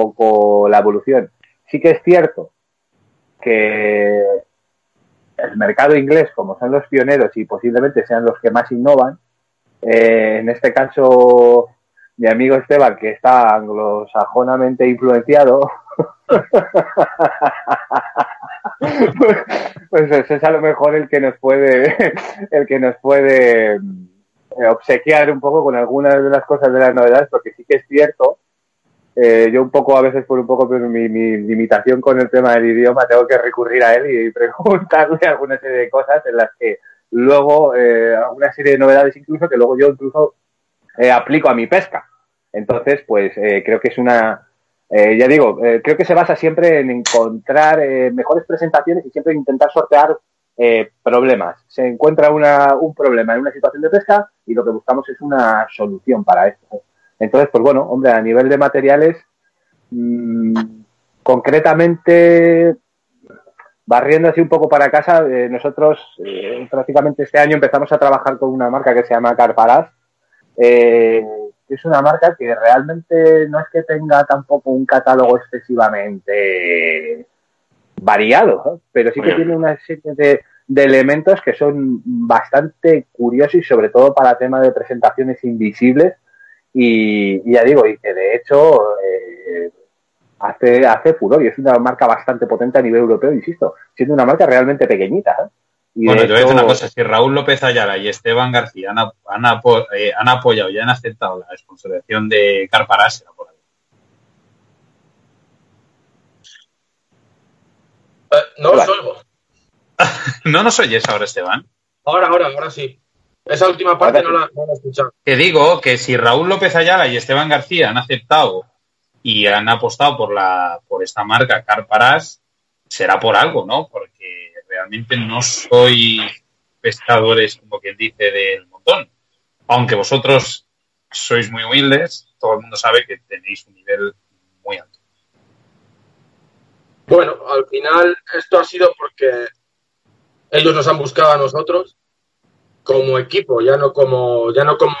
poco la evolución. Sí que es cierto que el mercado inglés, como son los pioneros y posiblemente sean los que más innovan, eh, en este caso mi amigo Esteban, que está anglosajonamente influenciado, pues, pues es a lo mejor el que nos puede, el que nos puede eh, obsequiar un poco con algunas de las cosas de las novedades, porque sí que es cierto eh, yo un poco, a veces por un poco mi, mi, limitación con el tema del idioma, tengo que recurrir a él y preguntarle alguna serie de cosas en las que luego, eh, alguna serie de novedades incluso, que luego yo incluso eh, aplico a mi pesca. Entonces, pues eh, creo que es una, eh, ya digo, creo que se basa siempre en encontrar mejores presentaciones y siempre intentar sortear problemas. Se encuentra una, un problema en una situación de pesca y lo que buscamos es una solución para esto. Entonces, pues bueno, hombre, a nivel de materiales, mmm, concretamente, barriendo así un poco para casa, eh, nosotros eh, prácticamente este año empezamos a trabajar con una marca que se llama Carparaz, eh, que es una marca que realmente no es que tenga tampoco un catálogo excesivamente variado, pero sí que tiene una serie de, de elementos que son bastante curiosos y sobre todo para tema de presentaciones invisibles y, y, ya digo, y que de hecho eh, hace, hace furor y es una marca bastante potente a nivel europeo, insisto, siendo una marca realmente pequeñita. ¿eh? Y bueno, te voy a decir una cosa, si Raúl López Ayala y Esteban García han, han, eh, han apoyado y han aceptado la sponsorización de Carparás, por ahí. Eh, no os oigo. ¿No nos oyes ahora, Esteban? Ahora, ahora, ahora sí. Esa última parte no la, no la he escuchado. Te digo que si Raúl López Ayala y Esteban García han aceptado y han apostado por la por esta marca Carparás, será por algo, ¿no? Porque realmente no soy pescadores, como quien dice, del montón. Aunque vosotros sois muy humildes, todo el mundo sabe que tenéis un nivel muy alto. Bueno, al final esto ha sido porque ellos nos han buscado a nosotros como equipo, ya no como, ya no como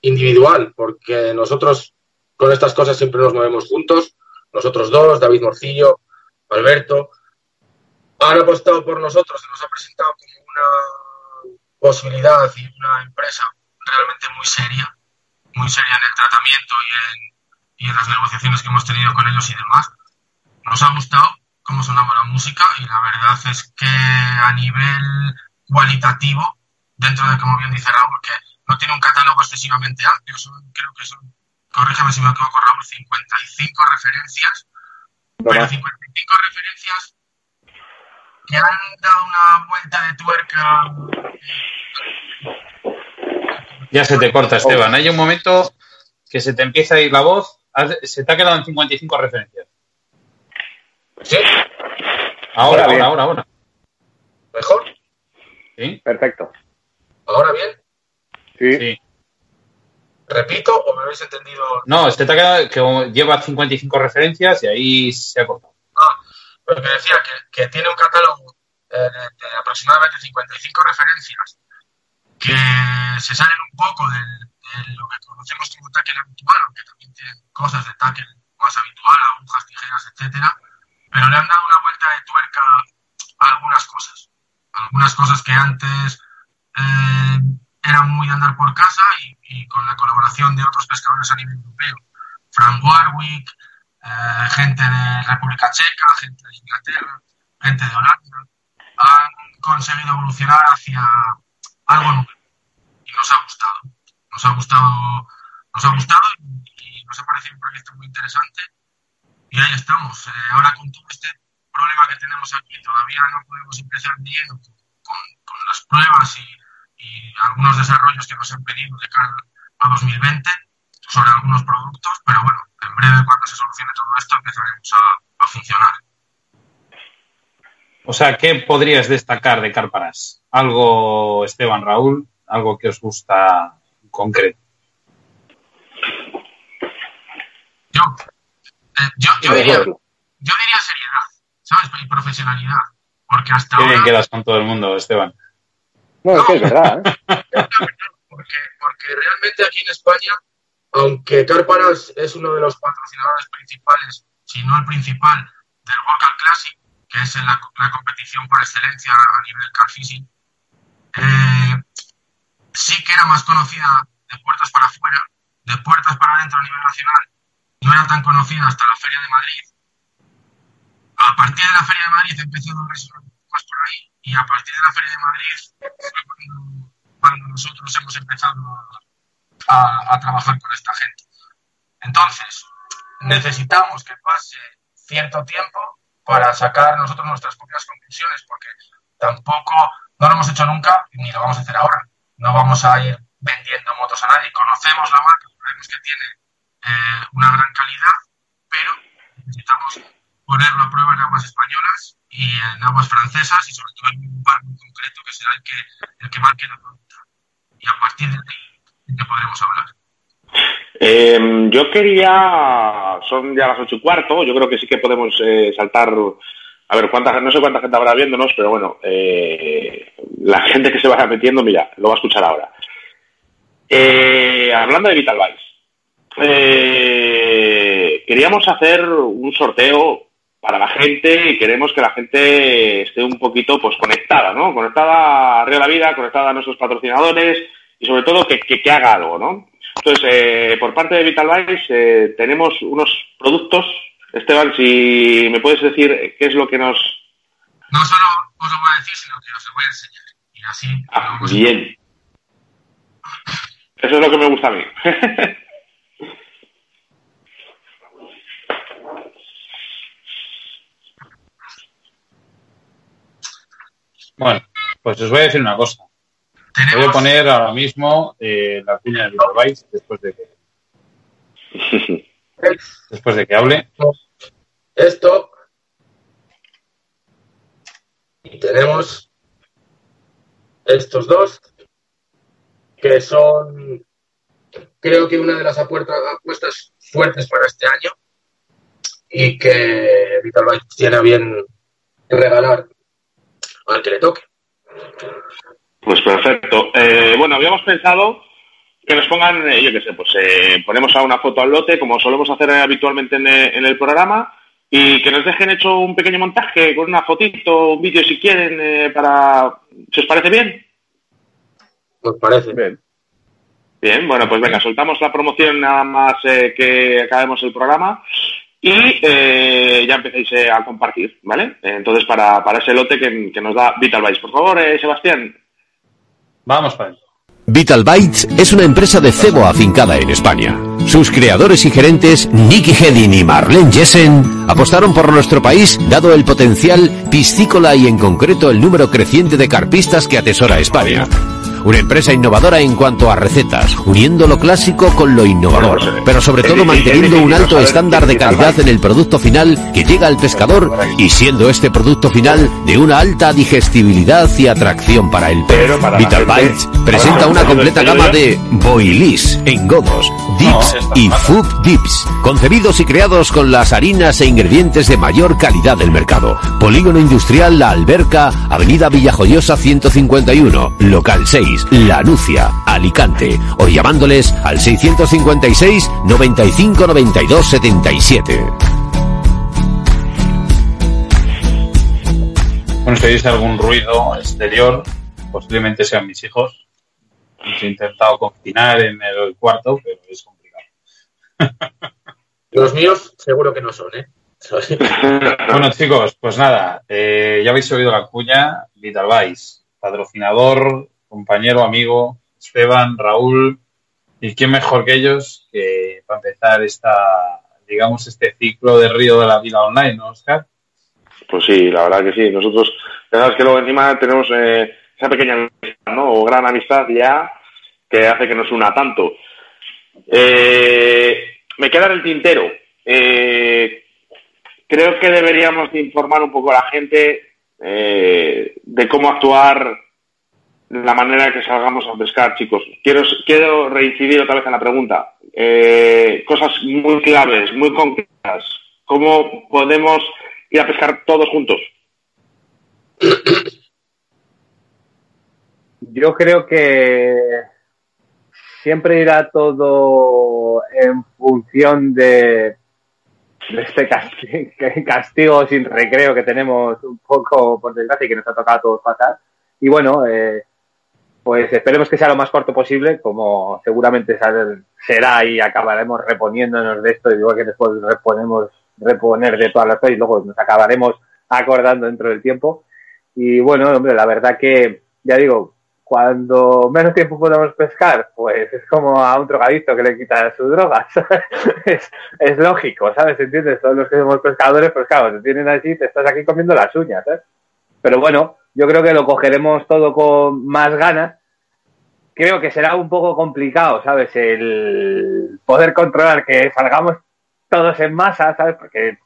individual, porque nosotros con estas cosas siempre nos movemos juntos, nosotros dos, David Morcillo, Alberto, han apostado por nosotros, se nos ha presentado como una posibilidad y una empresa realmente muy seria, muy seria en el tratamiento y en, y en las negociaciones que hemos tenido con ellos y demás. Nos ha gustado cómo sonaba la música y la verdad es que a nivel cualitativo dentro de, como bien dice Raúl, porque no tiene un catálogo excesivamente amplio, son, creo que son, corrígeme si me equivoco Raúl, 55 referencias, no pero 55 referencias que han dado una vuelta de tuerca. Ya se te corta, Esteban. Hay un momento que se te empieza a ir la voz. Se te ha quedado en 55 referencias. ¿Sí? Ahora, ahora, ahora, ahora. ¿Mejor? Sí. Perfecto. ¿Ahora bien? Sí. sí. ¿Repito o me habéis entendido? No, este te ha quedado que lleva 55 referencias y ahí se ha cortado. Ah, me decía que, que tiene un catálogo eh, de aproximadamente 55 referencias que se salen un poco de, de lo que conocemos como tackle habitual, aunque también tienen cosas de tackle más habitual, agujas, tijeras, etcétera, pero le han dado una vuelta de tuerca a algunas cosas. Algunas cosas que antes eh, era muy de andar por casa y, y, con la colaboración de otros pescadores a nivel europeo, Frank Warwick, eh, gente de República Checa, gente de Inglaterra, gente de Holanda, han conseguido evolucionar hacia algo nuevo y nos ha gustado. Nos ha gustado, nos ha gustado y, y nos ha parecido un proyecto muy interesante y ahí estamos. Eh, ahora con todo este problema que tenemos aquí, todavía no podemos empezar bien con, con las pruebas y y algunos desarrollos que nos han pedido de cara a 2020 sobre algunos productos, pero bueno, en breve cuando se solucione todo esto empezaremos a, a funcionar. O sea, ¿qué podrías destacar de Carparas? Algo, Esteban Raúl, algo que os gusta en concreto. Yo, eh, yo, yo, diría, yo diría seriedad, ¿sabes? Y profesionalidad. Porque hasta Qué ahora... bien quedas con todo el mundo, Esteban. No, es verdad. ¿eh? porque, realmente aquí en España, aunque Carparas es uno de los patrocinadores principales, si no el principal, del World Classic, que es la, competición por excelencia a nivel car fishing, eh, sí que era más conocida de puertas para afuera, de puertas para adentro a nivel nacional, no era tan conocida hasta la Feria de Madrid. A partir de la Feria de Madrid empezó a por ahí y a partir de la Feria de Madrid fue cuando, nosotros hemos empezado a, a trabajar con esta gente. Entonces, necesitamos que pase cierto tiempo para sacar nosotros nuestras propias conclusiones, porque tampoco, no lo hemos hecho nunca ni lo vamos a hacer ahora. No vamos a ir vendiendo motos a nadie. Conocemos la marca, sabemos que tiene eh, una gran calidad, pero necesitamos ponerlo a prueba en aguas españolas y en aguas francesas y sobre todo en un bar muy concreto que será el que, el que marque la pauta. Y a partir de ahí ya podremos hablar. Eh, yo quería, son ya las ocho y cuarto, yo creo que sí que podemos eh, saltar, a ver, cuánta, no sé cuánta gente habrá viéndonos, pero bueno, eh, la gente que se vaya metiendo, mira, lo va a escuchar ahora. Eh, hablando de Vital Vice, queríamos hacer un sorteo para la gente y queremos que la gente esté un poquito pues conectada, ¿no? Conectada a Río la Vida, conectada a nuestros patrocinadores y sobre todo que, que haga algo, ¿no? Entonces, eh, por parte de Vitalvice eh, tenemos unos productos. Esteban, si me puedes decir qué es lo que nos... No solo os lo voy a decir, sino que os lo voy a enseñar. Y así... Ah, bien. Eso es lo que me gusta a mí. bueno, pues os voy a decir una cosa. Voy a poner ahora mismo eh, la cuña de Vitalbytes después de que después de que hable. Esto y tenemos estos dos que son creo que una de las apuestas fuertes para este año y que Vitalbytes tiene a bien regalar al que le toque. Pues perfecto. Eh, bueno, habíamos pensado que nos pongan, eh, yo qué sé, pues eh, ponemos a una foto al lote, como solemos hacer habitualmente en, el programa, y que nos dejen hecho un pequeño montaje con una fotito, un vídeo si quieren, para... ¿Se os parece bien? Nos parece. Bien. Bien, bueno, pues venga, soltamos la promoción nada más que acabemos el programa y ya empecéis a compartir, ¿vale? Entonces, para, para ese lote que, que nos da Vital Vice. Por favor, Sebastián, Vamos para Vital Bytes es una empresa de cebo afincada en España. Sus creadores y gerentes, Nicky Hedin y Marlene Jessen, apostaron por nuestro país dado el potencial piscícola y en concreto el número creciente de carpistas que atesora España. Una empresa innovadora en cuanto a recetas, uniendo lo clásico con lo innovador, pero sobre todo manteniendo un alto estándar de calidad en el producto final que llega al pescador y siendo este producto final de una alta digestibilidad y atracción para el pez. Vital Bites presenta una completa gama de boilies, engodos, dips y food dips, concebidos y creados con las harinas e ingredientes de mayor calidad del mercado. Polígono Industrial La Alberca, Avenida Villajoyosa 151, local 6. La Nucia, Alicante, o llamándoles al 656 95 92 77. Bueno, si oís algún ruido exterior, posiblemente sean mis hijos. He intentado confinar en el cuarto, pero es complicado. Los míos seguro que no son, ¿eh? bueno, chicos, pues nada, eh, ya habéis oído la cuña, Vital Vice, patrocinador compañero, amigo, Esteban, Raúl, y quién mejor que ellos que para empezar esta, digamos, este ciclo de Río de la Vida Online, ¿no, Oscar? Pues sí, la verdad que sí. Nosotros, verdad es que luego encima tenemos eh, esa pequeña amistad, ¿no? O gran amistad ya que hace que nos una tanto. Eh, me queda en el tintero. Eh, creo que deberíamos informar un poco a la gente de cómo actuar la manera que salgamos a pescar, chicos. Quiero, quiero reincidir otra vez en la pregunta. Eh, cosas muy claves, muy concretas. ¿Cómo podemos ir a pescar todos juntos? Yo creo que siempre irá todo en función de, este castigo, castigo, sin recreo que tenemos un poco, por desgracia, y que nos ha tocado a todos pasar. Y bueno, eh, pues esperemos que sea lo más corto posible, como seguramente será y acabaremos reponiéndonos de esto, igual que después reponemos, reponer de todas las cosas y luego nos acabaremos acordando dentro del tiempo. Y bueno, hombre, la verdad que, ya digo, cuando menos tiempo podemos pescar, pues es como a un drogadicto que le quita sus drogas. es, es, lógico, ¿sabes? ¿Entiendes? Todos los que somos pescadores, pues claro, te tienen así, te estás aquí comiendo las uñas, ¿eh? Pero bueno, yo creo que lo cogeremos todo con más ganas. Creo que será un poco complicado, ¿sabes? El poder controlar que salgamos todos en masa, ¿sabes? Porque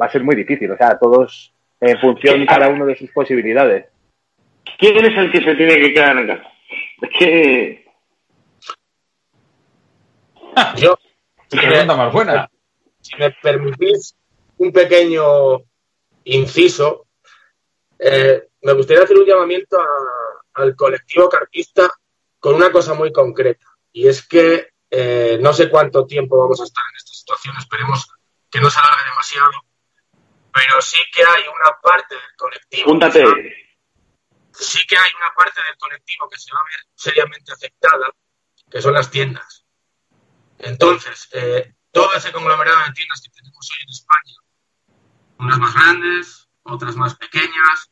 va a ser muy difícil, o sea, todos en función cada uno de sus posibilidades. ¿Quién es el que se tiene que quedar en casa? Es que. Yo. pregunta más buena. Si me permitís un pequeño inciso, eh, me gustaría hacer un llamamiento a, al colectivo carpista con una cosa muy concreta. Y es que eh, no sé cuánto tiempo vamos a estar en esta situación, esperemos que no se alargue demasiado, pero sí que hay una parte del colectivo. Júntate. Sí que hay una parte del colectivo que se va a ver seriamente afectada, que son las tiendas. Entonces, eh, todo ese conglomerado de tiendas que tenemos hoy en España, unas más grandes, otras más pequeñas,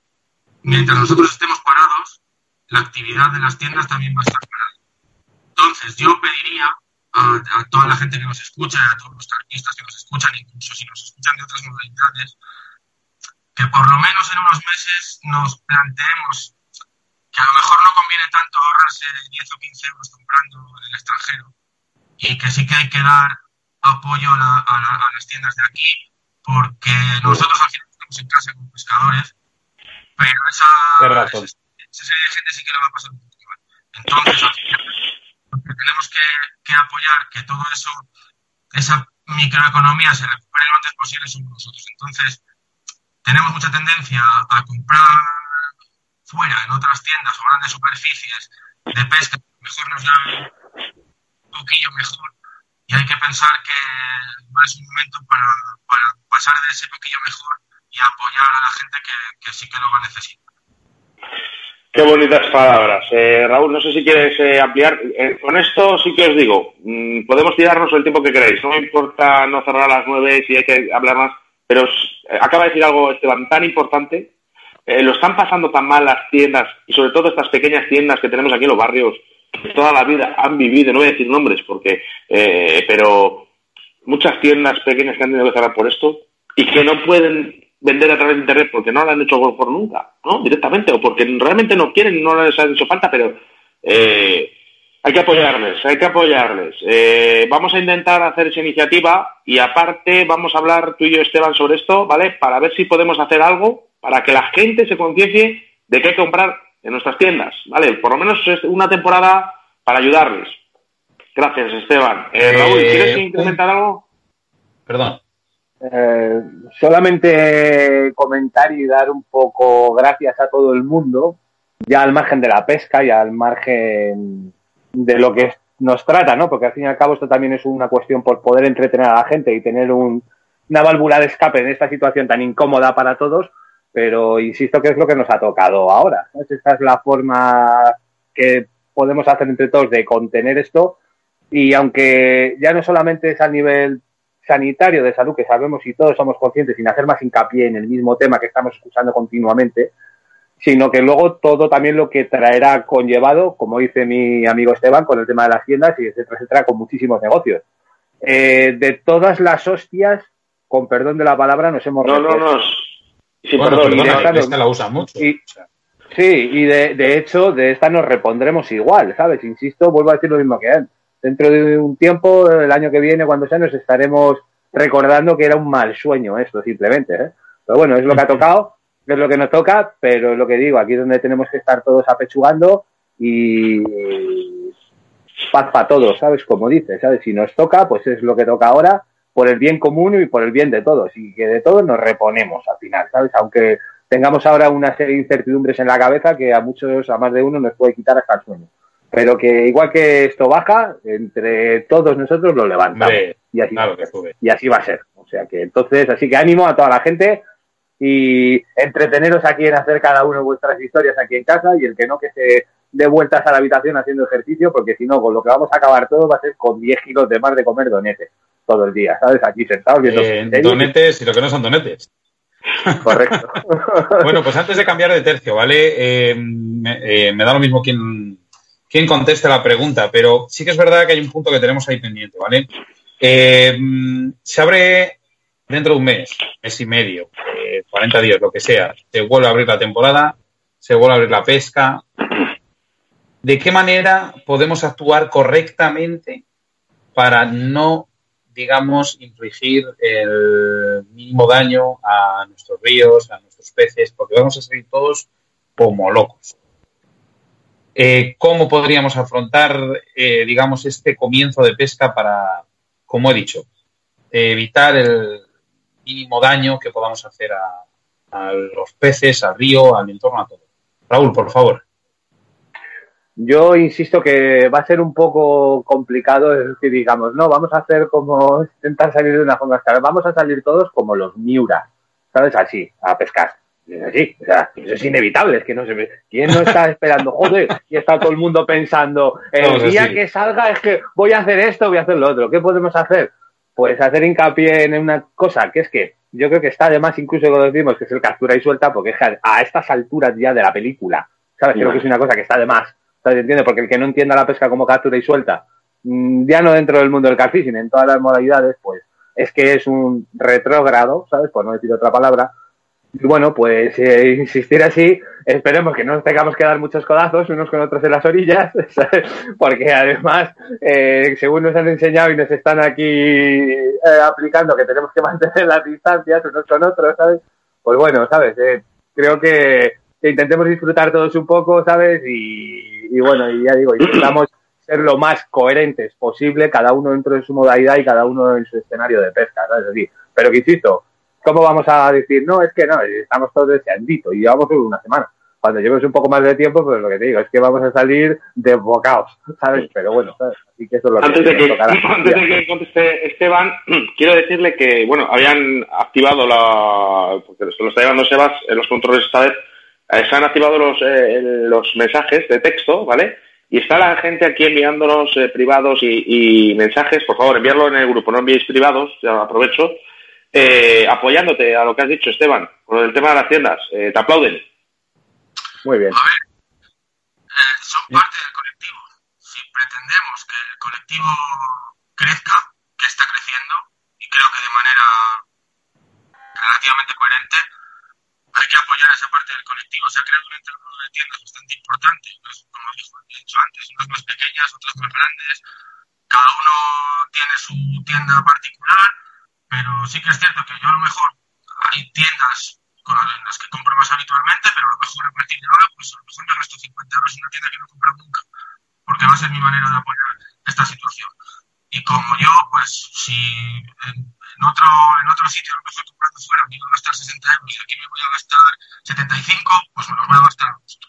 mientras nosotros estemos parados, la actividad de las tiendas también va a estar parada. Entonces, yo pediría a, a, toda la gente que nos escucha, a todos los artistas que nos escuchan, incluso si nos escuchan de otras modalidades, que por lo menos en unos meses nos planteemos que a lo mejor no conviene tanto ahorrarse 10 o 15 euros comprando en el extranjero y que sí que hay que dar apoyo a, la, a, la, a las tiendas de aquí, porque nosotros al final casa como pescadores, pero esa, esa, esa gente sí que lo va a pasar. Entonces, al final, tenemos que, que, apoyar que todo eso, esa microeconomía se recupere lo antes posible somos nosotros. Entonces, tenemos mucha tendencia a comprar fuera, en otras tiendas o grandes superficies de pesca, mejor nos dan un poquillo mejor. Y hay que pensar que no es un momento para, para pasar de ese poquillo mejor y apoyar a la gente que, sí que lo va a necesitar. Qué bonitas palabras. Eh, Raúl, no sé si quieres eh, ampliar. Eh, con esto sí que os digo, mmm, podemos tirarnos el tiempo que queréis. No me importa no cerrar a las nueve si hay que hablar más, pero eh, acaba de decir algo, Esteban, tan importante. Lo están pasando tan mal las tiendas y sobre todo estas pequeñas tiendas que tenemos aquí en los barrios que toda la vida han vivido, no voy a decir nombres porque, pero muchas tiendas pequeñas que han tenido que cerrar por esto y que no pueden vender a través de internet porque no lo han hecho por nunca, ¿no? Directamente, o porque realmente no quieren y no les ha hecho falta, pero eh, hay que apoyarles, hay que apoyarles. Eh, vamos a intentar hacer esa iniciativa y aparte vamos a hablar tú y yo, Esteban, sobre esto, ¿vale? Para ver si podemos hacer algo para que la gente se conciencie de que hay que comprar en nuestras tiendas, ¿vale? Por lo menos una temporada para ayudarles. Gracias, Esteban. Eh, Raúl, ¿quieres incrementar algo? Perdón. Eh, solamente comentar y dar un poco gracias a todo el mundo, ya al margen de la pesca y al margen de lo que nos trata, ¿no? Porque al fin y al cabo esto también es una cuestión por poder entretener a la gente y tener un, una válvula de escape en esta situación tan incómoda para todos, pero insisto que es lo que nos ha tocado ahora. Esta es la forma que podemos hacer entre todos de contener esto y aunque ya no solamente es a nivel sanitario de salud que sabemos y todos somos conscientes sin hacer más hincapié en el mismo tema que estamos escuchando continuamente, sino que luego todo también lo que traerá conllevado, como dice mi amigo Esteban, con el tema de las tiendas y etcétera, etcétera, con muchísimos negocios. Eh, de todas las hostias, con perdón de la palabra, nos hemos... No, no, no. Sí, bueno, perdón, perdona, esta, esta la usa mucho. Y, o sea. Sí, y de, de, hecho, de esta nos repondremos igual, ¿sabes? Insisto, vuelvo a decir lo mismo que él. Dentro de un tiempo, el año que viene, cuando sea, nos estaremos recordando que era un mal sueño esto, simplemente. ¿eh? Pero bueno, es lo que ha tocado, es lo que nos toca, pero es lo que digo, aquí es donde tenemos que estar todos apechugando y paz para todos, ¿sabes? Como dices, ¿sabes? Si nos toca, pues es lo que toca ahora, por el bien común y por el bien de todos, y que de todos nos reponemos al final, ¿sabes? Aunque tengamos ahora una serie de incertidumbres en la cabeza que a muchos, a más de uno, nos puede quitar hasta el sueño. Pero que igual que esto baja, entre todos nosotros lo levantamos. Hombre, y, así, claro que sube. y así va a ser. O sea que entonces, así que ánimo a toda la gente y entreteneros aquí en hacer cada uno vuestras historias aquí en casa y el que no que se dé vueltas a la habitación haciendo ejercicio, porque si no, con lo que vamos a acabar todo va a ser con 10 kilos de más de comer donetes todo el día, ¿sabes? Aquí sentados viendo Eh, donetes y lo que no son donetes. Correcto. Bueno, pues antes de cambiar de tercio, ¿vale? Eh, me, eh, me da lo mismo quién, quién conteste la pregunta, pero sí que es verdad que hay un punto que tenemos ahí pendiente, ¿vale? Mm, se abre dentro de un mes, mes y medio, eh, 40 días, lo que sea, se vuelve a abrir la temporada, se vuelve a abrir la pesca. ¿De qué manera podemos actuar correctamente para no, digamos, infligir el mínimo daño a nuestros ríos, a nuestros peces, porque vamos a salir todos como locos? Eh, ¿Cómo podríamos afrontar, eh, digamos, este comienzo de pesca para, como he dicho, evitar el mínimo daño que podamos hacer a, los peces, al río, al entorno, a todo? Raúl, por favor. Yo insisto que va a ser un poco complicado, es decir, digamos, no, vamos a hacer como intentar salir de una forma escalar, vamos a salir todos como los Miura, ¿sabes? Así, a pescar. Es así, o sea, eso es inevitable, es que no se ve. ¿Quién no está esperando? Joder, y está todo el mundo pensando, el día que salga es que voy a hacer esto, voy a hacer lo otro. ¿Qué podemos hacer? Pues hacer hincapié en una cosa, que es que yo creo que está además incluso cuando decimos que es el captura y suelta, porque es que a estas alturas ya de la película, ¿sabes? Creo que es una cosa que está de más, ¿sabes? ¿Entiendes? Porque el que no entienda la pesca como captura y suelta, mm, ya no dentro del mundo del catfishing, en todas las modalidades, pues es que es un retrógrado, ¿sabes? Por no decir otra palabra. Bueno, pues insistir así, esperemos que no nos tengamos que dar muchos codazos unos con otros en las orillas, ¿sabes? porque además, eh, según nos han enseñado y nos están aquí eh, aplicando que tenemos que mantener las distancias unos con otros, ¿sabes? Pues bueno, ¿sabes? Eh, creo que, intentemos disfrutar todos un poco, ¿sabes? Y, y bueno, y ya digo, intentamos ser lo más coherentes posible, cada uno dentro de su modalidad y cada uno en su escenario de pesca, ¿sabes? Así. Pero que insisto, ¿cómo vamos a decir, no, es que no, estamos todos deseandito y llevamos una semana? Cuando lleves un poco más de tiempo, pues lo que te digo es que vamos a salir desbocados, ¿sabes? Pero bueno, ¿sabes? Así que eso es lo Antes que de que, tocará. antes de que conteste Esteban, quiero decirle que, bueno, habían activado la, porque se lo está llevando Sebas en los controles esta vez, eh, se han activado los, eh, los mensajes de texto, ¿vale? Y está la gente aquí enviándonos eh, privados y, y mensajes, por favor, enviarlo en el grupo, no enviéis privados, ya aprovecho, eh, apoyándote a lo que has dicho, Esteban, con el tema de las tiendas, eh, te aplauden. Muy bien. A ver, eh, son parte del colectivo. Si pretendemos que el colectivo crezca, que está creciendo, y creo que de manera relativamente coherente, hay que apoyar a esa parte del colectivo. Se ha creado un entorno de tiendas bastante importante, unas, como he dicho antes, unas más pequeñas, otras más grandes. Cada uno tiene su tienda particular, pero sí que es cierto que yo a lo mejor hay tiendas con las- que compro más habitualmente, pero a lo mejor a partir de ahora, pues a lo mejor me gasto 50 euros en una tienda que no he comprado nunca, porque va a ser mi manera de apoyar esta situación. Y como yo, pues si en, en otro, en otro sitio a lo mejor comprando fuera me iba a gastar 60 euros y aquí me voy a gastar 75, pues me los voy a gastar a gusto.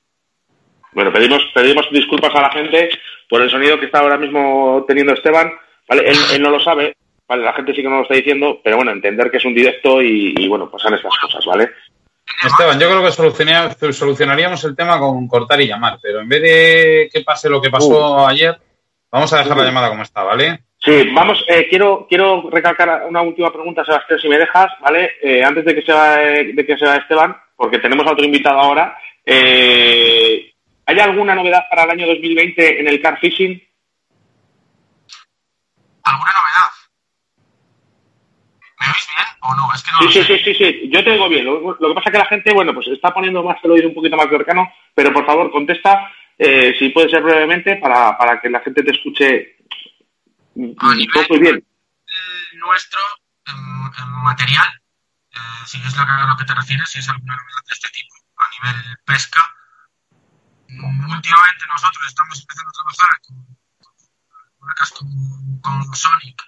Bueno, pedimos, pedimos disculpas a la gente por el sonido que está ahora mismo teniendo Esteban. ¿vale? Él, él no lo sabe, ¿vale? la gente sí que no lo está diciendo, pero bueno, entender que es un directo y, y, bueno, pasan estas cosas, ¿vale? Esteban, yo creo que solucionaríamos el tema con cortar y llamar, pero en vez de que pase lo que pasó ayer, vamos a dejar la llamada como está, ¿vale? Sí, vamos, eh, quiero, quiero recalcar una última pregunta, Sebastián, si me dejas, ¿vale? Eh, antes de que, se va, de que se va Esteban, porque tenemos a otro invitado ahora. Eh, ¿Hay alguna novedad para el año 2020 en el car fishing? ¿Alguna novedad? ¿Me oís bien o no? Es que no Sí, lo sí, sé. sí, sí, sí, yo te digo bien. Lo, lo que pasa es que la gente, bueno, pues está poniendo más el oído un poquito más cercano, pero por favor, contesta, eh, si puede ser brevemente, para, para que la gente te escuche A nivel- poco y bien. nuestro en, en material, eh, si es lo que, a lo que te refieres, si es alguna novedad de este tipo a nivel pesca. Últimamente nosotros estamos empezando a trabajar con, con marcas como, como Sonic,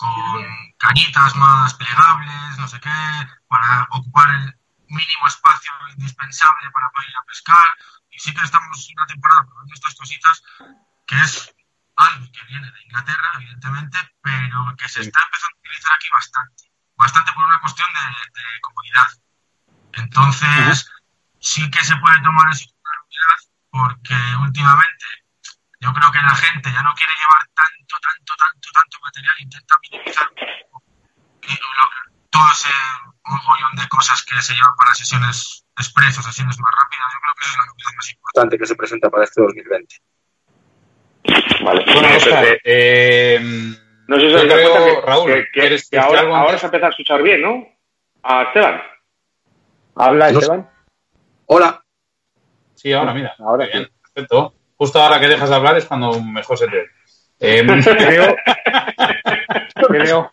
con cañitas más plegables, no sé qué, para ocupar el mínimo espacio indispensable para poder ir a pescar. Y sí que estamos una temporada probando estas cositas, que es algo que viene de Inglaterra, evidentemente, pero que se está empezando a utilizar aquí bastante. Bastante por una cuestión de, de comodidad. Entonces, sí que se puede tomar eso porque últimamente yo creo que la gente ya no quiere llevar tanto, tanto, tanto, tanto material, intenta minimizar todo ese mogollón de cosas que se llevan para sesiones express o sesiones más rápidas. Yo creo que eso es la novedad más importante que se presenta para este 2020. Vale. Bueno, Eh, Oscar, eh, eh, no sé si os dais creo, cuenta que, Raúl, que- que- ¿quieres que decir ahora, ahora se empieza a escuchar bien, ¿no? A Esteban. ¿Habla, Esteban? Hola. Sí, ahora mira. Ahora bien, perfecto. Justo ahora que dejas de hablar es cuando mejor se te. Eh, Creo, creo,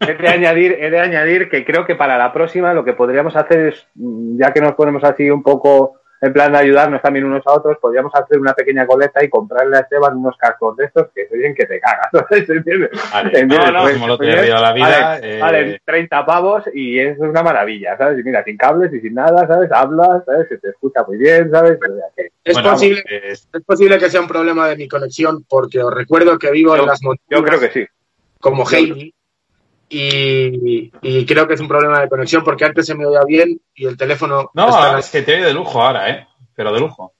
he de añadir, he de añadir que creo que para la próxima lo que podríamos hacer es, mm, ya que nos ponemos así un poco en plan de ayudarnos también unos a otros, podríamos hacer una pequeña coleta y comprarle a Esteban unos cascos de estos que se oyen que te cagas. ¿Entiendes? vale, ¿Entiendes? no, no, Pues, como lo pues, te la vida. Valen, eh, valen 30 pavos y es una maravilla, ¿sabes? Y mira, sin cables y sin nada, ¿sabes? Hablas, ¿sabes? Se te escucha muy bien, ¿sabes? O sea que- Es, bueno, posible, es posible que sea un problema de mi conexión, porque os recuerdo que vivo Yo- en las montañas yo creo que sí. como Heidi. Y, y creo que es un problema de conexión porque antes se me oía bien y el teléfono no, está- ahora es que te oye de lujo ahora, ¿eh? Pero de lujo.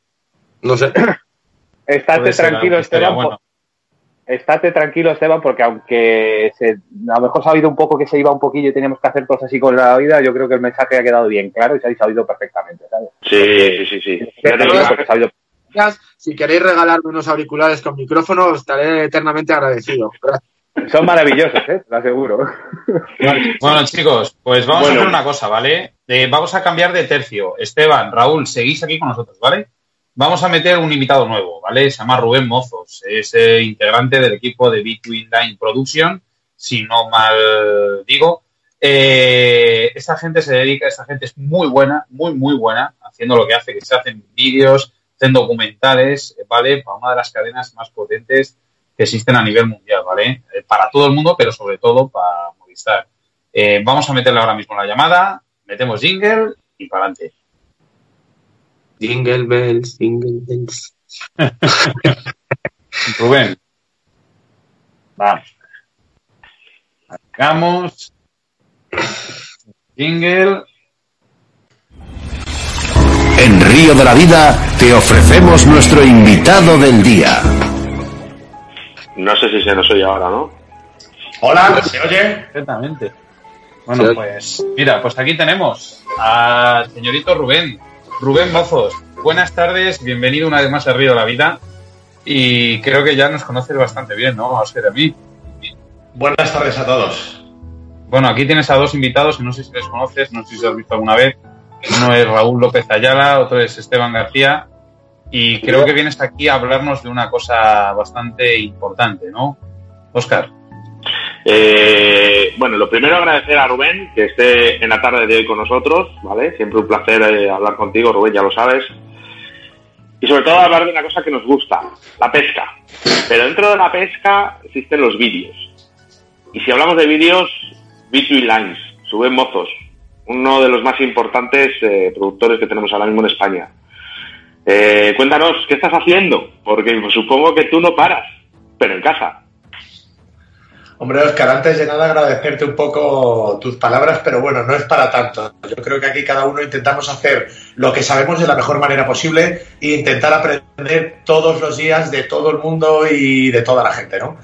no sé. Estate tranquilo, Esteban, bueno. Estate tranquilo, Esteban, porque aunque se, a lo mejor se ha oído un poco que se iba un poquillo y teníamos que hacer cosas así con la vida, yo creo que el mensaje ha quedado bien claro y se ha oído perfectamente, ¿sabes? Sí, sí, sí. sí. Si queréis regalarme unos auriculares con micrófono, estaré eternamente agradecido. Gracias. Son maravillosos, ¿eh? Te lo aseguro. Bueno, chicos, pues vamos Bueno. a hacer una cosa, ¿vale? Eh, vamos a cambiar de tercio. Esteban, Raúl, seguís aquí con nosotros, ¿vale? Vamos a meter un invitado nuevo, ¿vale? Se llama Rubén Mozos. Es eh, integrante del equipo de Between Line Production, si no mal digo. Eh, esta gente se dedica, esta gente es muy buena, muy, muy buena, haciendo lo que hace, que se hacen vídeos, hacen documentales, ¿vale? Para una de las cadenas más potentes que existen a nivel mundial, ¿vale? Eh, para todo el mundo, pero sobre todo para Movistar. Vamos a meterle ahora mismo la llamada, metemos jingle y para adelante. Jingle bells, jingle bells. Rubén. Vamos. Hagamos. Jingle. En Río de la Vida te ofrecemos nuestro invitado del día. No sé si se nos oye ahora, ¿no? Hola, ¿se oye? Perfectamente. Bueno, pues mira, pues aquí tenemos al señorito Rubén. Rubén Mozos. Buenas tardes, bienvenido una vez más a Río de la Vida. Y creo que ya nos conoces bastante bien, ¿no? A Oscar a mí. Buenas tardes a todos. Bueno, aquí tienes a dos invitados que no sé si les conoces, no sé si los has visto alguna vez. Uno es Raúl López Ayala, otro es Esteban García. Y creo que vienes aquí a hablarnos de una cosa bastante importante, ¿no? Oscar. Eh, bueno, lo primero agradecer a Rubén que esté en la tarde de hoy con nosotros, ¿vale? Siempre un placer eh, hablar contigo, Rubén, ya lo sabes. Y sobre todo hablar de una cosa que nos gusta, la pesca. Pero dentro de la pesca existen los vídeos. Y si hablamos de vídeos, Between Lines, Rubén Mozos, uno de los más importantes eh, productores que tenemos ahora mismo en España. Eh, cuéntanos, ¿qué estás haciendo? Porque supongo que tú no paras, pero en casa. Hombre, Oscar, antes de nada agradecerte un poco tus palabras, pero bueno, no es para tanto. Yo creo que aquí cada uno intentamos hacer lo que sabemos de la mejor manera posible e intentar aprender todos los días de todo el mundo y de toda la gente, ¿no?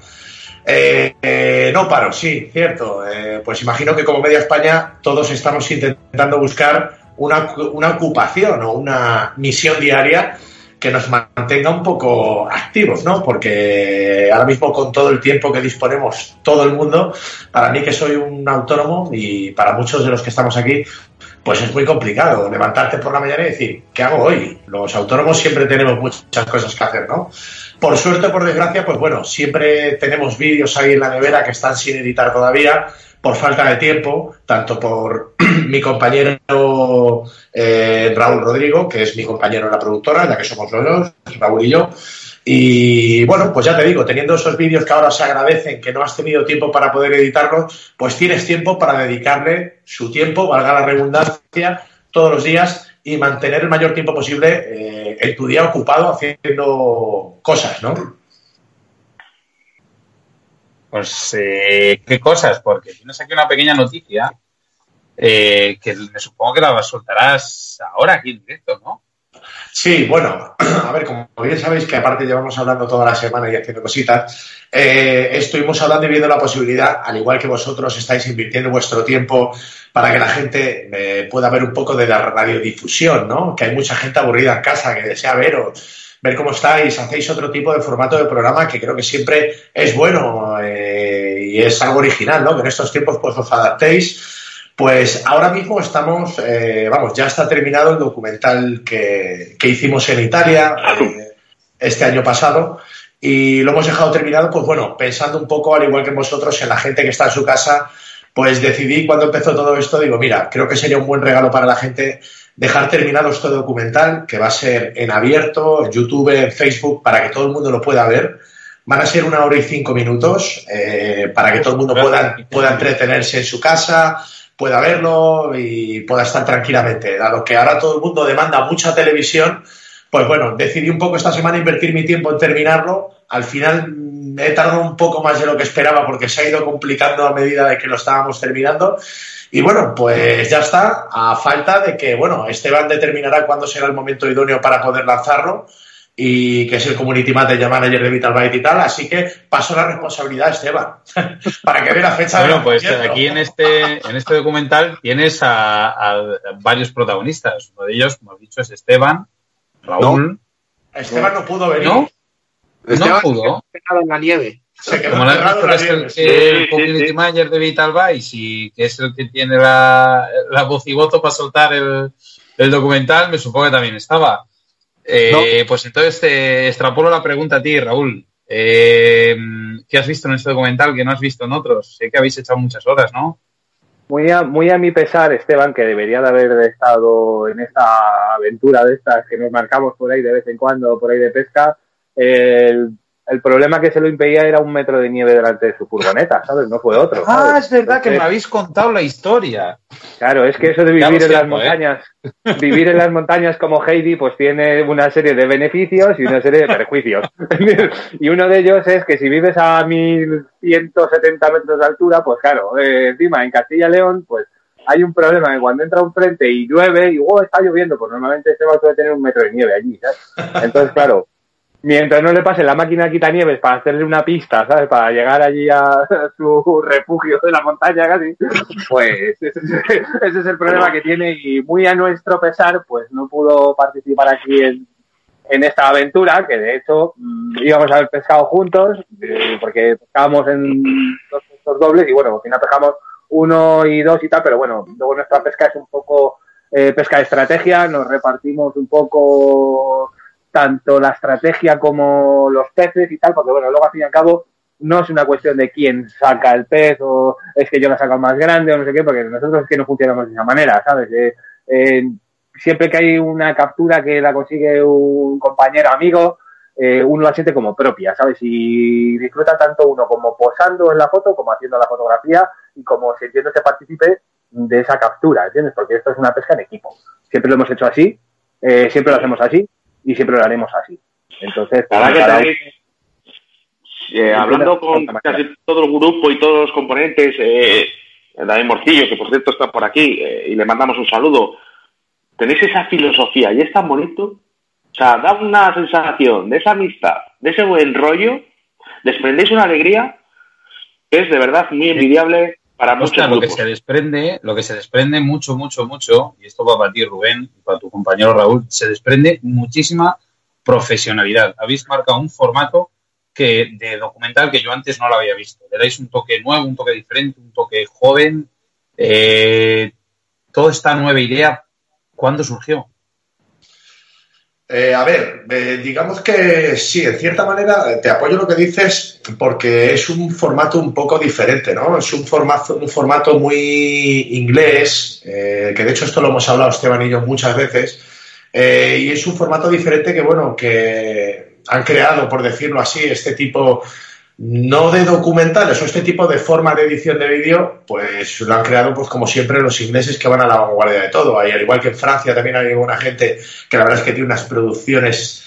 Eh, eh, no paro, sí, cierto. Eh, pues imagino que como Media España todos estamos intentando buscar una, una ocupación o una misión diaria que nos mantenga un poco activos, ¿no? Porque ahora mismo con todo el tiempo que disponemos todo el mundo, para mí que soy un autónomo y para muchos de los que estamos aquí, pues es muy complicado levantarte por la mañana y decir, ¿qué hago hoy? Los autónomos siempre tenemos muchas cosas que hacer, ¿no? Por suerte por desgracia, pues bueno, siempre tenemos vídeos ahí en la nevera que están sin editar todavía, por falta de tiempo, tanto por mi compañero eh, Raúl Rodrigo, que es mi compañero en la productora, ya que somos los dos, Raúl y yo. Y bueno, pues ya te digo, teniendo esos vídeos que ahora se agradecen, que no has tenido tiempo para poder editarlos, pues tienes tiempo para dedicarle su tiempo, valga la redundancia, todos los días y mantener el mayor tiempo posible eh, en tu día ocupado haciendo cosas, ¿no? Pues, eh, ¿qué cosas? Porque tienes aquí una pequeña noticia eh, que me supongo que la soltarás ahora aquí en directo, ¿no? Sí, bueno, a ver, como bien sabéis que aparte llevamos hablando toda la semana y haciendo cositas, eh, estuvimos hablando y viendo la posibilidad, al igual que vosotros estáis invirtiendo vuestro tiempo para que la gente eh, pueda ver un poco de la radiodifusión, ¿no? Que hay mucha gente aburrida en casa que desea veros, ver cómo estáis, hacéis otro tipo de formato de programa que creo que siempre es bueno eh, y es algo original, ¿no? Que en estos tiempos pues os adaptéis pues ahora mismo estamos, eh, vamos, ya está terminado el documental que, hicimos en Italia eh, este año pasado y lo hemos dejado terminado, pues bueno, pensando un poco, al igual que vosotros, en la gente que está en su casa, pues decidí cuando empezó todo esto, digo, mira, creo que sería un buen regalo para la gente dejar terminado este documental, que va a ser en abierto, en YouTube, en Facebook, para que todo el mundo lo pueda ver. Van a ser una hora y cinco minutos eh, para que todo el mundo pueda, pueda entretenerse en su casa, pueda verlo y pueda estar tranquilamente. Dado que ahora todo el mundo demanda mucha televisión, pues bueno, decidí un poco esta semana invertir mi tiempo en terminarlo. Al final he tardado un poco más de lo que esperaba porque se ha ido complicando a medida de que lo estábamos terminando. Y bueno, pues ya está, a falta de que, bueno, Esteban determinará cuándo será el momento idóneo para poder lanzarlo y que es el community manager de Vitalbyte y tal, así que paso la responsabilidad a Esteban para que vea la fecha. Bueno, pues aquí en este, en este documental tienes a, varios protagonistas. Uno de ellos, como has dicho, es Esteban, Raúl. Esteban no pudo venir. ¿No? No pudo. en la nieve. Se quedó como la es el, community manager de Vitalbyte y que es el que tiene la, la voz y voto para soltar el, el documental, me supongo que también estaba. Eh, pues entonces te extrapolo la pregunta a ti, Raúl. Eh, ¿Qué has visto en este documental que no has visto en otros? Sé que habéis echado muchas horas, ¿no? Muy a, muy a mi pesar, Esteban, que debería de haber estado en esta aventura de estas que nos marcamos por ahí de vez en cuando, por ahí de pesca, el el problema que se lo impedía era un metro de nieve delante de su furgoneta, ¿sabes? No fue otro. Ah, es verdad que me habéis contado la historia. Claro, es que eso de vivir en las ¿eh? montañas, vivir en las montañas como Heidi, pues tiene una serie de beneficios y una serie de perjuicios. y uno de ellos es que si vives a 1170 metros de altura, pues claro, eh, encima en Castilla León, pues hay un problema que cuando entra un frente y llueve y oh, está lloviendo, pues normalmente este va a tener un metro de nieve allí, ¿sabes? Entonces, claro, mientras no le pase la máquina quitanieves para hacerle una pista, ¿sabes? Para llegar allí a su refugio de la montaña casi, pues ese es, el problema que tiene y muy a nuestro pesar, pues no pudo participar aquí en, esta aventura, que de hecho mm, íbamos a haber pescado juntos, eh, porque pescábamos en dos pescos dobles y bueno, al final pescamos uno y dos y tal, pero bueno, luego nuestra pesca es un poco eh, pesca de estrategia, nos repartimos un poco tanto la estrategia como los peces y tal, porque bueno, luego al fin y al cabo no es una cuestión de quién saca el pez o es que yo la saco más grande o no sé qué, porque nosotros es que no funcionamos de esa manera, ¿sabes? Eh, eh, siempre que hay una captura que la consigue un compañero amigo, eh, uno la siente como propia, ¿sabes? Y disfruta tanto uno como posando en la foto, como haciendo la fotografía y como sintiéndose partícipe de esa captura, ¿entiendes? Porque esto es una pesca en equipo. Siempre lo hemos hecho así, siempre lo hacemos así y siempre lo haremos así. Entonces, eh, hablando con casi todo el grupo y todos los componentes, eh, David Morcillo, que por cierto está por aquí, eh, y le mandamos un saludo, tenéis esa filosofía y es tan bonito, o sea, da una sensación de esa amistad, de ese buen rollo, desprendéis una alegría que es de verdad muy envidiable para muchos lo que se desprende, lo que se desprende mucho, mucho, mucho, y esto va para ti, Rubén, y para tu compañero Raúl, se desprende muchísima profesionalidad. Habéis marcado un formato que de documental que yo antes no lo había visto. Le dais un toque nuevo, un toque diferente, un toque joven. Eh, toda esta nueva idea, ¿cuándo surgió? Eh, a ver, eh, digamos que sí, en cierta manera te apoyo lo que dices porque es un formato un poco diferente, ¿no? Es un formato, un formato muy inglés, eh, que de hecho esto lo hemos hablado Esteban y yo muchas veces, y es un formato diferente que, bueno, que han creado, por decirlo así, este tipo no de documentales o este tipo de forma de edición de vídeo, pues lo han creado, pues como siempre, los ingleses que van a la vanguardia de todo. Al igual que en Francia también hay una gente que la verdad es que tiene unas producciones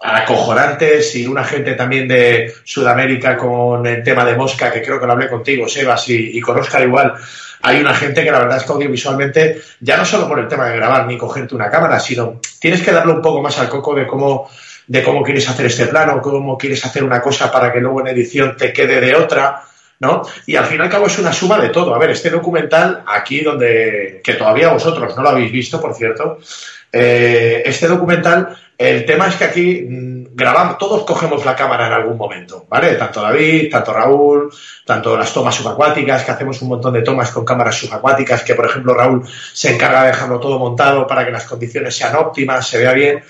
acojonantes y una gente también de Sudamérica con el tema de Mosca, que creo que lo hablé contigo, Sebas, y, y con igual. Hay una gente que la verdad es que audiovisualmente, ya no solo por el tema de grabar ni cogerte una cámara, sino tienes que darle un poco más al coco de cómo de cómo quieres hacer este plano, cómo quieres hacer una cosa para que luego en edición te quede de otra, ¿no? Y al fin y al cabo es una suma de todo. A ver, este documental, aquí donde, que todavía vosotros no lo habéis visto, por cierto, eh, este documental, el tema es que aquí mm, grabamos, todos cogemos la cámara en algún momento, ¿vale? Tanto David, tanto Raúl, tanto las tomas subacuáticas, que hacemos un montón de tomas con cámaras subacuáticas, que por ejemplo Raúl se encarga de dejarlo todo montado para que las condiciones sean óptimas, se vea bien.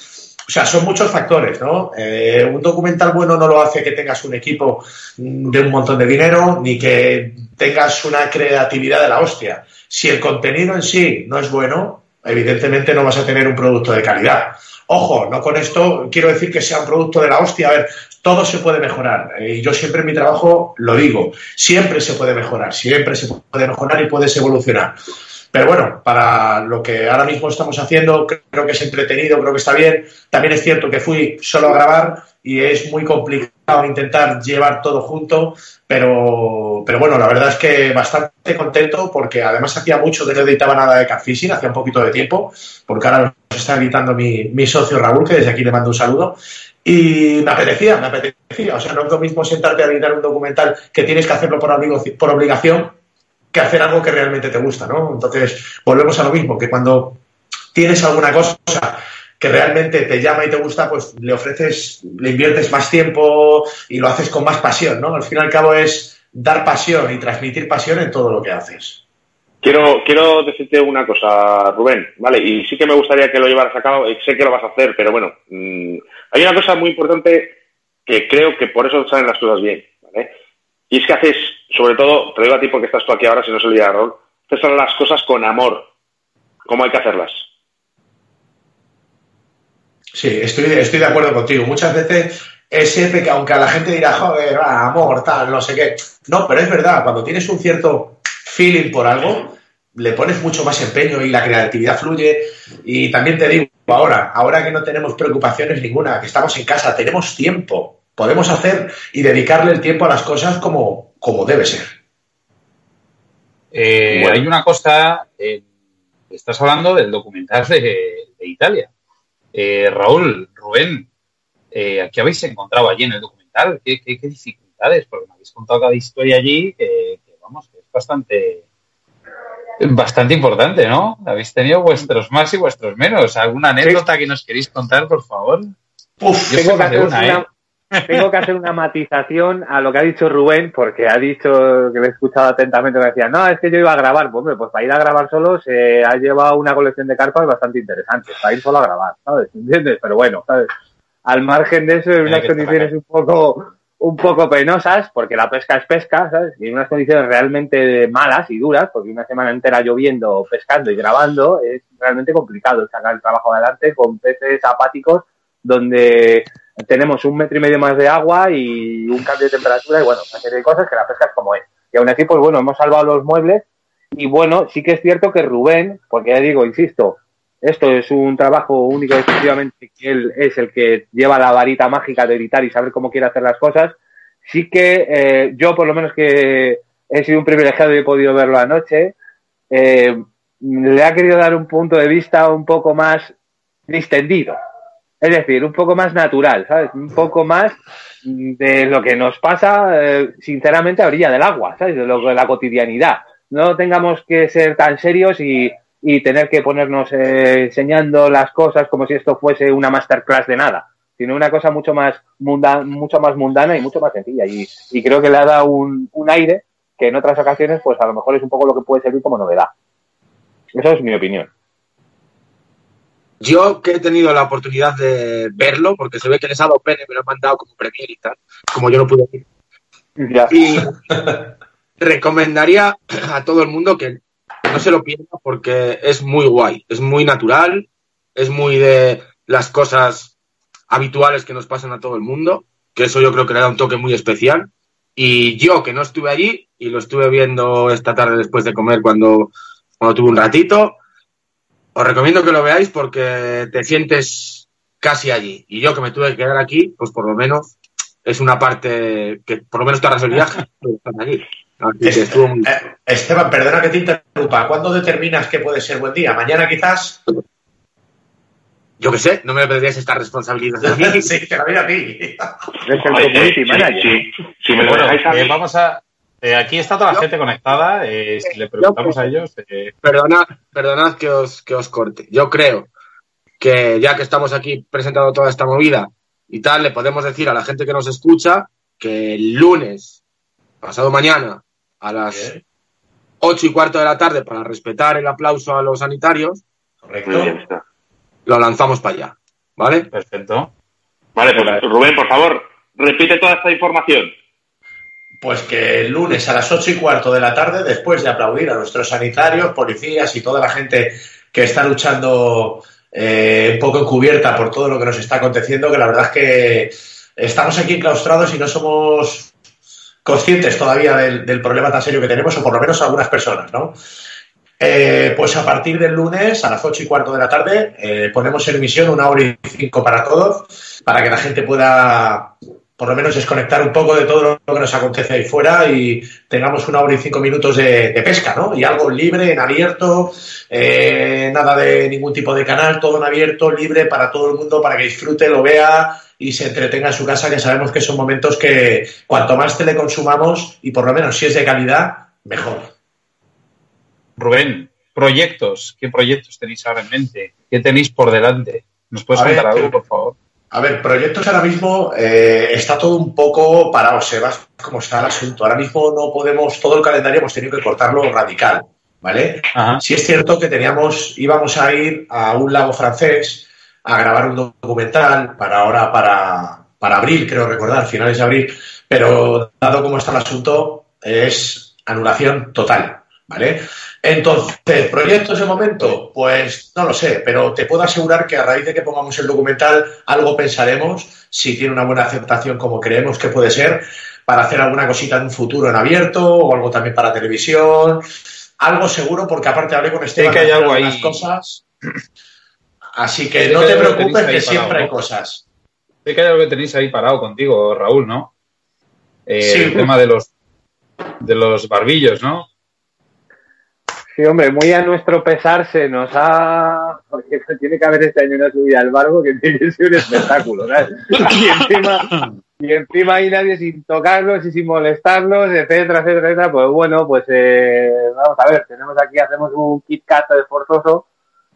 O sea, son muchos factores, ¿no? Eh, un documental bueno no lo hace que tengas un equipo de un montón de dinero, ni que tengas una creatividad de la hostia. Si el contenido en sí no es bueno, evidentemente no vas a tener un producto de calidad. Ojo, no con esto quiero decir que sea un producto de la hostia. A ver, todo se puede mejorar. Eh, y yo siempre en mi trabajo lo digo. Siempre se puede mejorar, siempre se puede mejorar y puedes evolucionar. Pero bueno, para lo que ahora mismo estamos haciendo, creo que es entretenido, creo que está bien. También es cierto que fui solo a grabar y es muy complicado intentar llevar todo junto, pero, pero bueno, la verdad es que bastante contento porque además hacía mucho que no editaba nada de Catfishing, hacía un poquito de tiempo, porque ahora nos está editando mi, mi socio Raúl, que desde aquí le mando un saludo. Y me apetecía, me apetecía. O sea, no es lo mismo sentarte a editar un documental que tienes que hacerlo por, por obligación que hacer algo que realmente te gusta, ¿no? Entonces, volvemos a lo mismo, que cuando tienes alguna cosa que realmente te llama y te gusta, pues le ofreces, le inviertes más tiempo y lo haces con más pasión, ¿no? Al fin y al cabo es dar pasión y transmitir pasión en todo lo que haces. Quiero, quiero decirte una cosa, Rubén, ¿vale? Y sí que me gustaría que lo llevaras a cabo, sé que lo vas a hacer, pero bueno, mmm, hay una cosa muy importante que creo que por eso salen las cosas bien, ¿vale? Y es que haces, sobre todo, te digo a ti porque estás tú aquí ahora, si no se olvida, Raúl, haces las cosas con amor, como hay que hacerlas. Sí, estoy, estoy de acuerdo contigo. Muchas veces ese que aunque a la gente dirá, joder, amor, tal, no sé qué. No, pero es verdad, cuando tienes un cierto feeling por algo, le pones mucho más empeño y la creatividad fluye. Y también te digo, ahora, ahora que no tenemos preocupaciones ninguna, que estamos en casa, tenemos tiempo, podemos hacer y dedicarle el tiempo a las cosas como, como debe ser. Eh, bueno. Hay una cosa, eh, estás hablando del documental de, de Italia. Eh, Raúl, Rubén, ¿qué habéis encontrado allí en el documental? ¿Qué, qué, qué dificultades? Porque me habéis contado cada historia allí que, que, vamos, que es bastante, bastante importante, ¿no? Habéis tenido vuestros más y vuestros menos. ¿Alguna anécdota que nos queréis contar, por favor? Uf, Yo tengo que hacer una, una, tengo que hacer una matización a lo que ha dicho Rubén, porque ha dicho que le he escuchado atentamente, me decía, no, es que yo iba a grabar. Pues, hombre, pues para ir a grabar solo se ha llevado una colección de carpas bastante interesante, para ir solo a grabar, ¿sabes? ¿Entiendes? Pero bueno, ¿sabes? Al margen de eso, en unas condiciones un poco, un poco penosas, porque la pesca es pesca, ¿sabes? Y en unas condiciones realmente malas y duras, porque una semana entera lloviendo, pescando y grabando, es realmente complicado sacar el trabajo adelante con peces apáticos donde tenemos un metro y medio más de agua y un cambio de temperatura y bueno, una serie de cosas que la pesca es como es. Y aún así, pues bueno, hemos salvado los muebles y bueno, sí que es cierto que Rubén, porque ya digo, insisto, esto es un trabajo único y exclusivamente que él es el que lleva la varita mágica de editar y saber cómo quiere hacer las cosas. Sí que eh, yo, por lo menos que he sido un privilegiado y he podido verlo anoche, eh, le ha querido dar un punto de vista un poco más distendido. Es decir, un poco más natural, ¿sabes? Un poco más de lo que nos pasa, eh, sinceramente, a orilla del agua, ¿sabes? De, lo, de la cotidianidad. No tengamos que ser tan serios y, y tener que ponernos eh, enseñando las cosas como si esto fuese una masterclass de nada, sino una cosa mucho más, mundana, mucho más mundana y mucho más sencilla. Y, y creo que le ha dado un, un aire que en otras ocasiones, pues a lo mejor es un poco lo que puede servir como novedad. Eso es mi opinión. Yo que he tenido la oportunidad de verlo, porque se ve que les ha dado pene, me lo han mandado como premier y tal, como yo no pude decir. Ya. Y recomendaría a todo el mundo que no se lo pierda porque es muy guay, es muy natural, es muy de las cosas habituales que nos pasan a todo el mundo, que eso yo creo que le da un toque muy especial. Y yo, que no estuve allí, y lo estuve viendo esta tarde después de comer cuando, cuando tuve un ratito, os recomiendo que lo veáis porque te sientes casi allí. Y yo que me tuve que quedar aquí, pues por lo menos es una parte que por lo menos te el viaje, allí. Eh, Esteban, perdona que te interrumpa. ¿Cuándo determinas que puede ser buen día? ¿Mañana quizás? Yo qué sé, no me deberías esta responsabilidad de mí. sí, te la voy a ti. Es el community manager. Sí, sí, me lo Bueno, dejáis a mí. eh, vamos a. eh, aquí está toda la Yo- gente conectada. eh, si le preguntamos a ellos. eh, Perdonad, perdonad que os, que os corte. Yo creo que ya que estamos aquí presentando toda esta movida y tal, le podemos decir a la gente que nos escucha que el lunes, pasado mañana, a las ocho y cuarto de la tarde, para respetar el aplauso a los sanitarios, Correcto. lo lanzamos para allá. ¿Vale? perfecto. Vale, pues Rubén, por favor, repite toda esta información. Pues que el lunes a las ocho y cuarto de la tarde, después de aplaudir a nuestros sanitarios, policías y toda la gente que está luchando eh, un poco encubierta por todo lo que nos está aconteciendo, que la verdad es que estamos aquí enclaustrados y no somos conscientes todavía del, problema tan serio que tenemos, o por lo menos algunas personas, ¿no? Eh, pues a partir del lunes a las ocho y cuarto de la tarde eh, ponemos en emisión una hora y cinco para todos, para que la gente pueda por lo menos desconectar un poco de todo lo que nos acontece ahí fuera y tengamos una hora y cinco minutos de, de pesca, ¿no? Y algo libre, en abierto, eh, nada de ningún tipo de canal, todo en abierto, libre para todo el mundo, para que disfrute, lo vea y se entretenga en su casa, que sabemos que son momentos que cuanto más teleconsumamos y por lo menos si es de calidad, mejor. Rubén, proyectos. ¿Qué proyectos tenéis ahora en mente? ¿Qué tenéis por delante? ¿Nos puedes A ver, contar algo, que- por favor? A ver, proyectos ahora mismo eh, está todo un poco parado, Sebas, como está el asunto. Ahora mismo no podemos, todo el calendario hemos tenido que cortarlo radical, ¿vale? Ajá. Sí es cierto que teníamos, íbamos a ir a un lago francés a grabar un documental para ahora, para, para abril, creo recordar, finales de abril, pero dado cómo está el asunto, es anulación total, ¿vale? Entonces, ¿proyectos de momento? Pues no lo sé, pero te puedo asegurar que a raíz de que pongamos el documental, algo pensaremos, si tiene una buena aceptación como creemos que puede ser, para hacer alguna cosita en un futuro en abierto o algo también para televisión, algo seguro, porque aparte hablé con Esteban que hay algo ahí. cosas. Así que Sí no que te preocupes que siempre parado, hay ¿no? cosas. Sé que hay algo que tenéis ahí parado contigo, Raúl, ¿no? Eh, Sí. El tema de los de los barbillos, ¿no? Sí, hombre, muy a nuestro pesar se nos ha... Porque tiene que haber este año una subida al barco que tiene que ser un espectáculo, ¿sabes? Y encima, y encima hay nadie sin tocarlos y sin molestarlos, etcétera, etcétera, etcétera. Pues bueno, pues eh, vamos a ver, tenemos aquí, hacemos un Kit Kat esforzoso,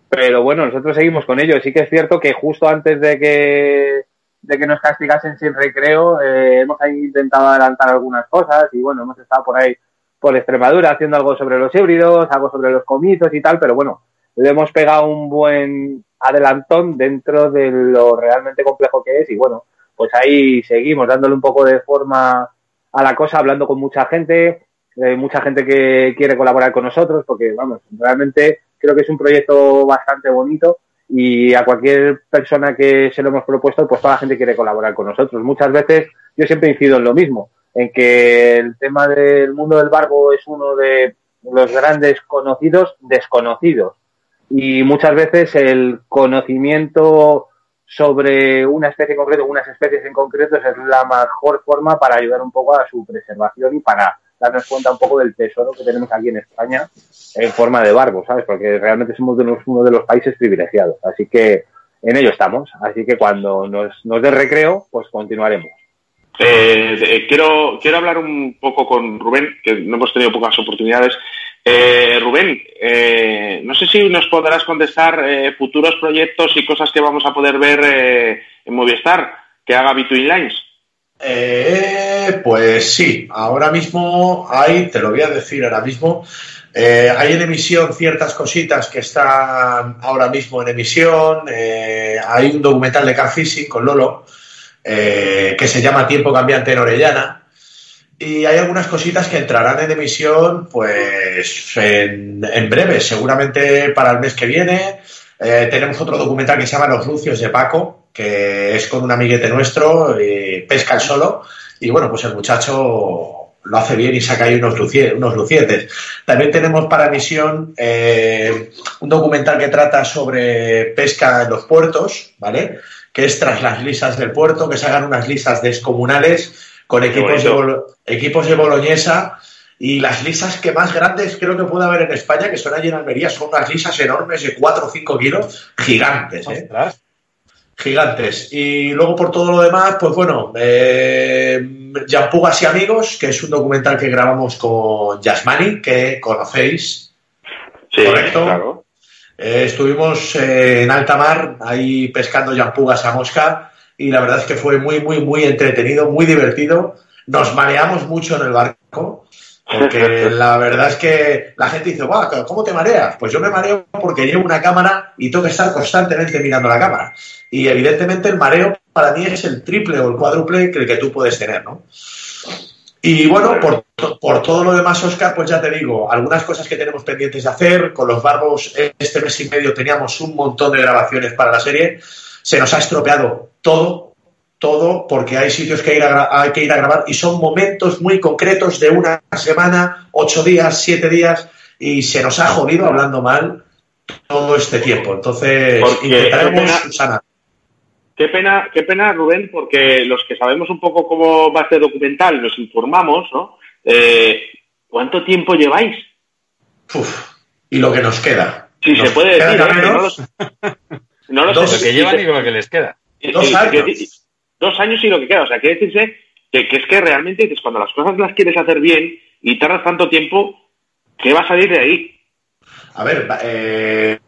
pero bueno, nosotros seguimos con ello. Sí que es cierto que justo antes de que de que nos castigasen sin recreo, eh, hemos ahí intentado adelantar algunas cosas y bueno, hemos estado por ahí por Extremadura haciendo algo sobre los híbridos, algo sobre los comizos y tal, pero bueno, le hemos pegado un buen adelantón dentro de lo realmente complejo que es y bueno, pues ahí seguimos dándole un poco de forma a la cosa, hablando con mucha gente, eh, mucha gente que quiere colaborar con nosotros, porque vamos, realmente creo que es un proyecto bastante bonito y a cualquier persona que se lo hemos propuesto, pues toda la gente quiere colaborar con nosotros. Muchas veces yo siempre incido en lo mismo, en que el tema del mundo del barco es uno de los grandes conocidos desconocidos y muchas veces el conocimiento sobre una especie en concreto, unas especies en concreto, es la mejor forma para ayudar un poco a su preservación y para darnos cuenta un poco del tesoro que tenemos aquí en España en forma de barco, ¿sabes? Porque realmente somos de los- uno de los países privilegiados. Así que en ello estamos. Así que cuando nos, nos dé recreo, pues continuaremos. Eh, eh, quiero, quiero hablar un poco con Rubén, que no hemos tenido pocas oportunidades. Eh, Rubén, eh, no sé si nos podrás contestar eh, futuros proyectos y cosas que vamos a poder ver eh, en Movistar que haga Between Lines. Pues sí, ahora mismo hay, te lo voy a decir ahora mismo, eh, hay en emisión ciertas cositas que están ahora mismo en emisión. eh, hay un documental de car con Lolo eh, que se llama Tiempo Cambiante en Orellana. Y hay algunas cositas que entrarán en emisión pues en, breve, seguramente para el mes que viene. Eh, tenemos otro documental que se llama Los Lucios de Paco, que es con un amiguete nuestro, eh, pesca el solo, y bueno, pues el muchacho lo hace bien y saca ahí unos, lucietes. También tenemos para misión eh, un documental que trata sobre pesca en los puertos, ¿vale? Que es tras las lisas del puerto, que se hagan unas lisas descomunales con equipos de, equipos de boloñesa y las lisas que más grandes creo que puede haber en España, que son allí en Almería, son unas lisas enormes de 4 o 5 kilos, gigantes, ¿eh? Gigantes. Y luego por todo lo demás, pues bueno, eh, Yampugas y Amigos, que es un documental que grabamos con Yasmani, que conocéis. Sí, Correcto. Eh, estuvimos eh, en alta mar, ahí pescando yampugas a mosca, y la verdad es que fue muy, muy, muy entretenido, muy divertido. Nos mareamos mucho en el barco, porque la verdad es que la gente dice, ¿cómo te mareas? Pues yo me mareo porque llevo una cámara y tengo que estar constantemente mirando la cámara. Y evidentemente el mareo para mí es el triple o el cuádruple que el que tú puedes tener, ¿no? Y bueno, por, por, todo lo demás, Oscar, pues ya te digo, algunas cosas que tenemos pendientes de hacer. Con los barbos, este mes y medio teníamos un montón de grabaciones para la serie. Se nos ha estropeado todo, todo porque hay sitios que a, hay que ir a grabar y son momentos muy concretos de una semana, ocho días, siete días y se nos ha jodido hablando mal todo este tiempo. Entonces, intentaremos sanar. Qué pena, qué pena, Rubén, porque los que sabemos un poco cómo va este documental, nos informamos, ¿no? Eh, ¿Cuánto tiempo lleváis? Uf, y lo que nos queda. Si se puede decir, ¿eh? no lo, sé. Lo que llevan y lo que les queda. Dos años dos años y lo que queda. O sea, quiere decirse que, es que realmente dices, cuando las cosas las quieres hacer bien y tardas tanto tiempo, ¿qué va a salir de ahí? A ver, eh,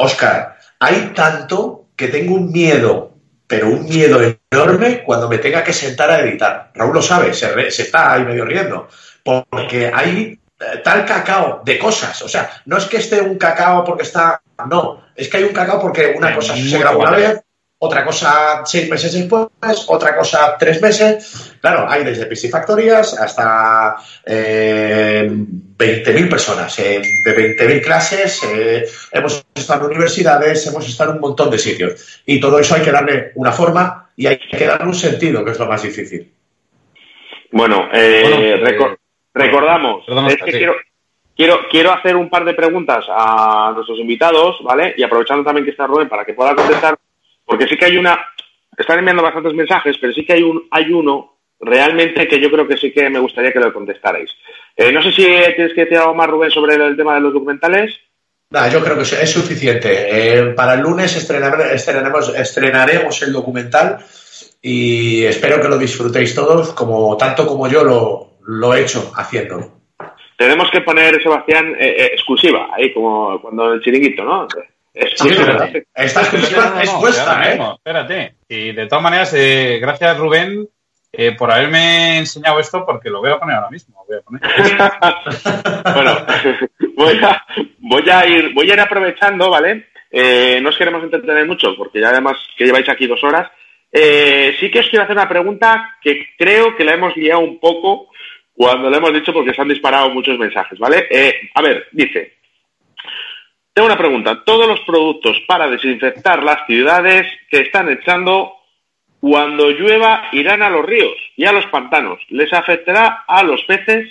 Oscar, hay tanto que tengo un miedo, pero un miedo enorme cuando me tenga que sentar a editar. Raúl lo sabe, se, se está ahí medio riendo, porque hay eh, tal cacao de cosas. O sea, no es que esté un cacao porque está. No, es que hay un cacao porque una cosa se graba una vez, otra cosa seis meses después, otra cosa tres meses. Claro, hay desde piscifactorías hasta eh, 20.000 personas, eh, de 20.000 clases, eh, hemos estado en universidades, hemos estado en un montón de sitios. Y todo eso hay que darle una forma y hay que darle un sentido, que es lo más difícil. Bueno, eh, recordamos, es que quiero, quiero, quiero hacer un par de preguntas a nuestros invitados, ¿vale? Y aprovechando también que está Rubén para que pueda contestar porque sí que hay una, están enviando bastantes mensajes, pero sí que hay, un, hay uno realmente que yo creo que sí que me gustaría que lo contestarais. Eh, no sé si tienes que decir algo más, Rubén, sobre el tema de los documentales. yo creo que es suficiente. Eh, para el lunes estrenaremos, estrenaremos el documental y espero que lo disfrutéis todos, como tanto como yo lo, lo he hecho haciéndolo. Tenemos que poner, Sebastián, eh, exclusiva, ahí como cuando el chiringuito, ¿no? Esta exclusiva es vuestra, ¿eh? Espérate. Y de todas maneras, eh, gracias Rubén eh, por haberme enseñado esto porque lo voy a poner ahora mismo. bueno, voy a, ir, voy a ir aprovechando, ¿vale? Eh, no os queremos entretener mucho porque ya además que lleváis aquí dos horas. sí que os quiero hacer una pregunta que creo que la hemos liado un poco cuando le hemos dicho porque se han disparado muchos mensajes, ¿vale? a ver, dice, tengo una pregunta. Todos los productos para desinfectar las ciudades que están echando cuando llueva irán a los ríos y a los pantanos. ¿Les afectará a los peces?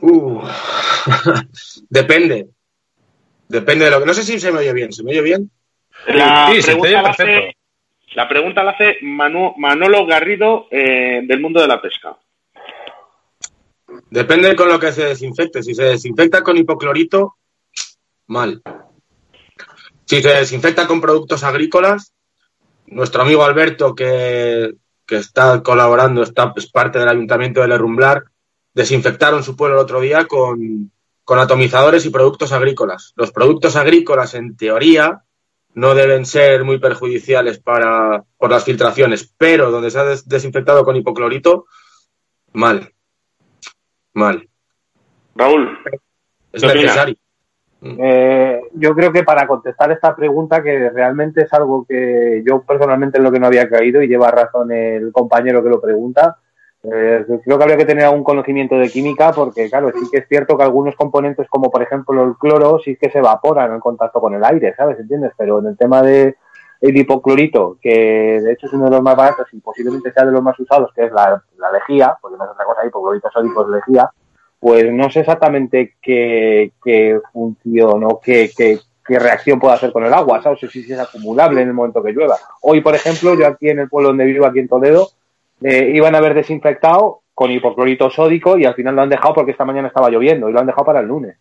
Uh. Depende. Depende de lo que. No sé si se me oye bien. ¿Se me oye bien? La, pregunta, la, hace, la pregunta la hace Manolo Garrido eh, del mundo de la pesca. Depende con lo que se desinfecte. Si se desinfecta con hipoclorito, mal. Si se desinfecta con productos agrícolas, nuestro amigo Alberto, que, está colaborando, está, es parte del ayuntamiento de Lerrumblar, desinfectaron su pueblo el otro día con, atomizadores y productos agrícolas. Los productos agrícolas, en teoría, no deben ser muy perjudiciales para, por las filtraciones, pero donde se ha desinfectado con hipoclorito, mal. Mal. Raúl. Es necesario. Eh, yo creo que para contestar esta pregunta, que realmente es algo que yo personalmente en lo que no había caído y lleva razón el compañero que lo pregunta, eh, creo que habría que tener algún conocimiento de química porque, claro, sí que es cierto que algunos componentes como por ejemplo el cloro sí que se evaporan en contacto con el aire, ¿sabes? ¿Entiendes? Pero en el tema de, el hipoclorito, que de hecho es uno de los más baratos y posiblemente sea de los más usados, que es la, la lejía, porque no es otra cosa, hipoclorito sódico es lejía, pues no sé exactamente qué, qué función o qué, qué, qué reacción puede hacer con el agua, ¿sabes? Si, si es acumulable en el momento que llueva. Hoy, por ejemplo, yo aquí en el pueblo donde vivo, aquí en Toledo, eh, iban a haber desinfectado con hipoclorito sódico y al final lo han dejado porque esta mañana estaba lloviendo y lo han dejado para el lunes.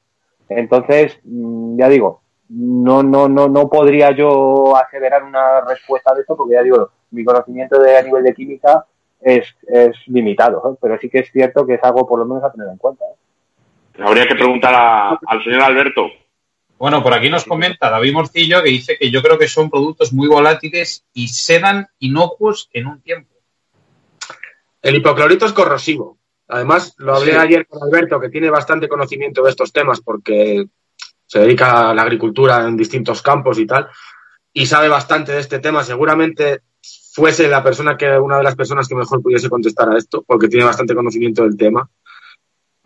Entonces, mm, ya digo, no, no, no, no podría yo aseverar una respuesta de esto porque ya digo, mi conocimiento de, a nivel de química es, es limitado, ¿eh? pero sí que es cierto que es algo por lo menos a tener en cuenta. ¿eh? Habría que preguntar a- al señor Alberto. Bueno, por aquí nos comenta David Morcillo que dice que yo creo que son productos muy volátiles y sedan inocuos en un tiempo. El hipoclorito es corrosivo. Además, lo hablé Sí. ayer con Alberto, que tiene bastante conocimiento de estos temas porque se dedica a la agricultura en distintos campos y tal, y sabe bastante de este tema. Seguramente fuese la persona que, una de las personas que mejor pudiese contestar a esto, porque tiene bastante conocimiento del tema.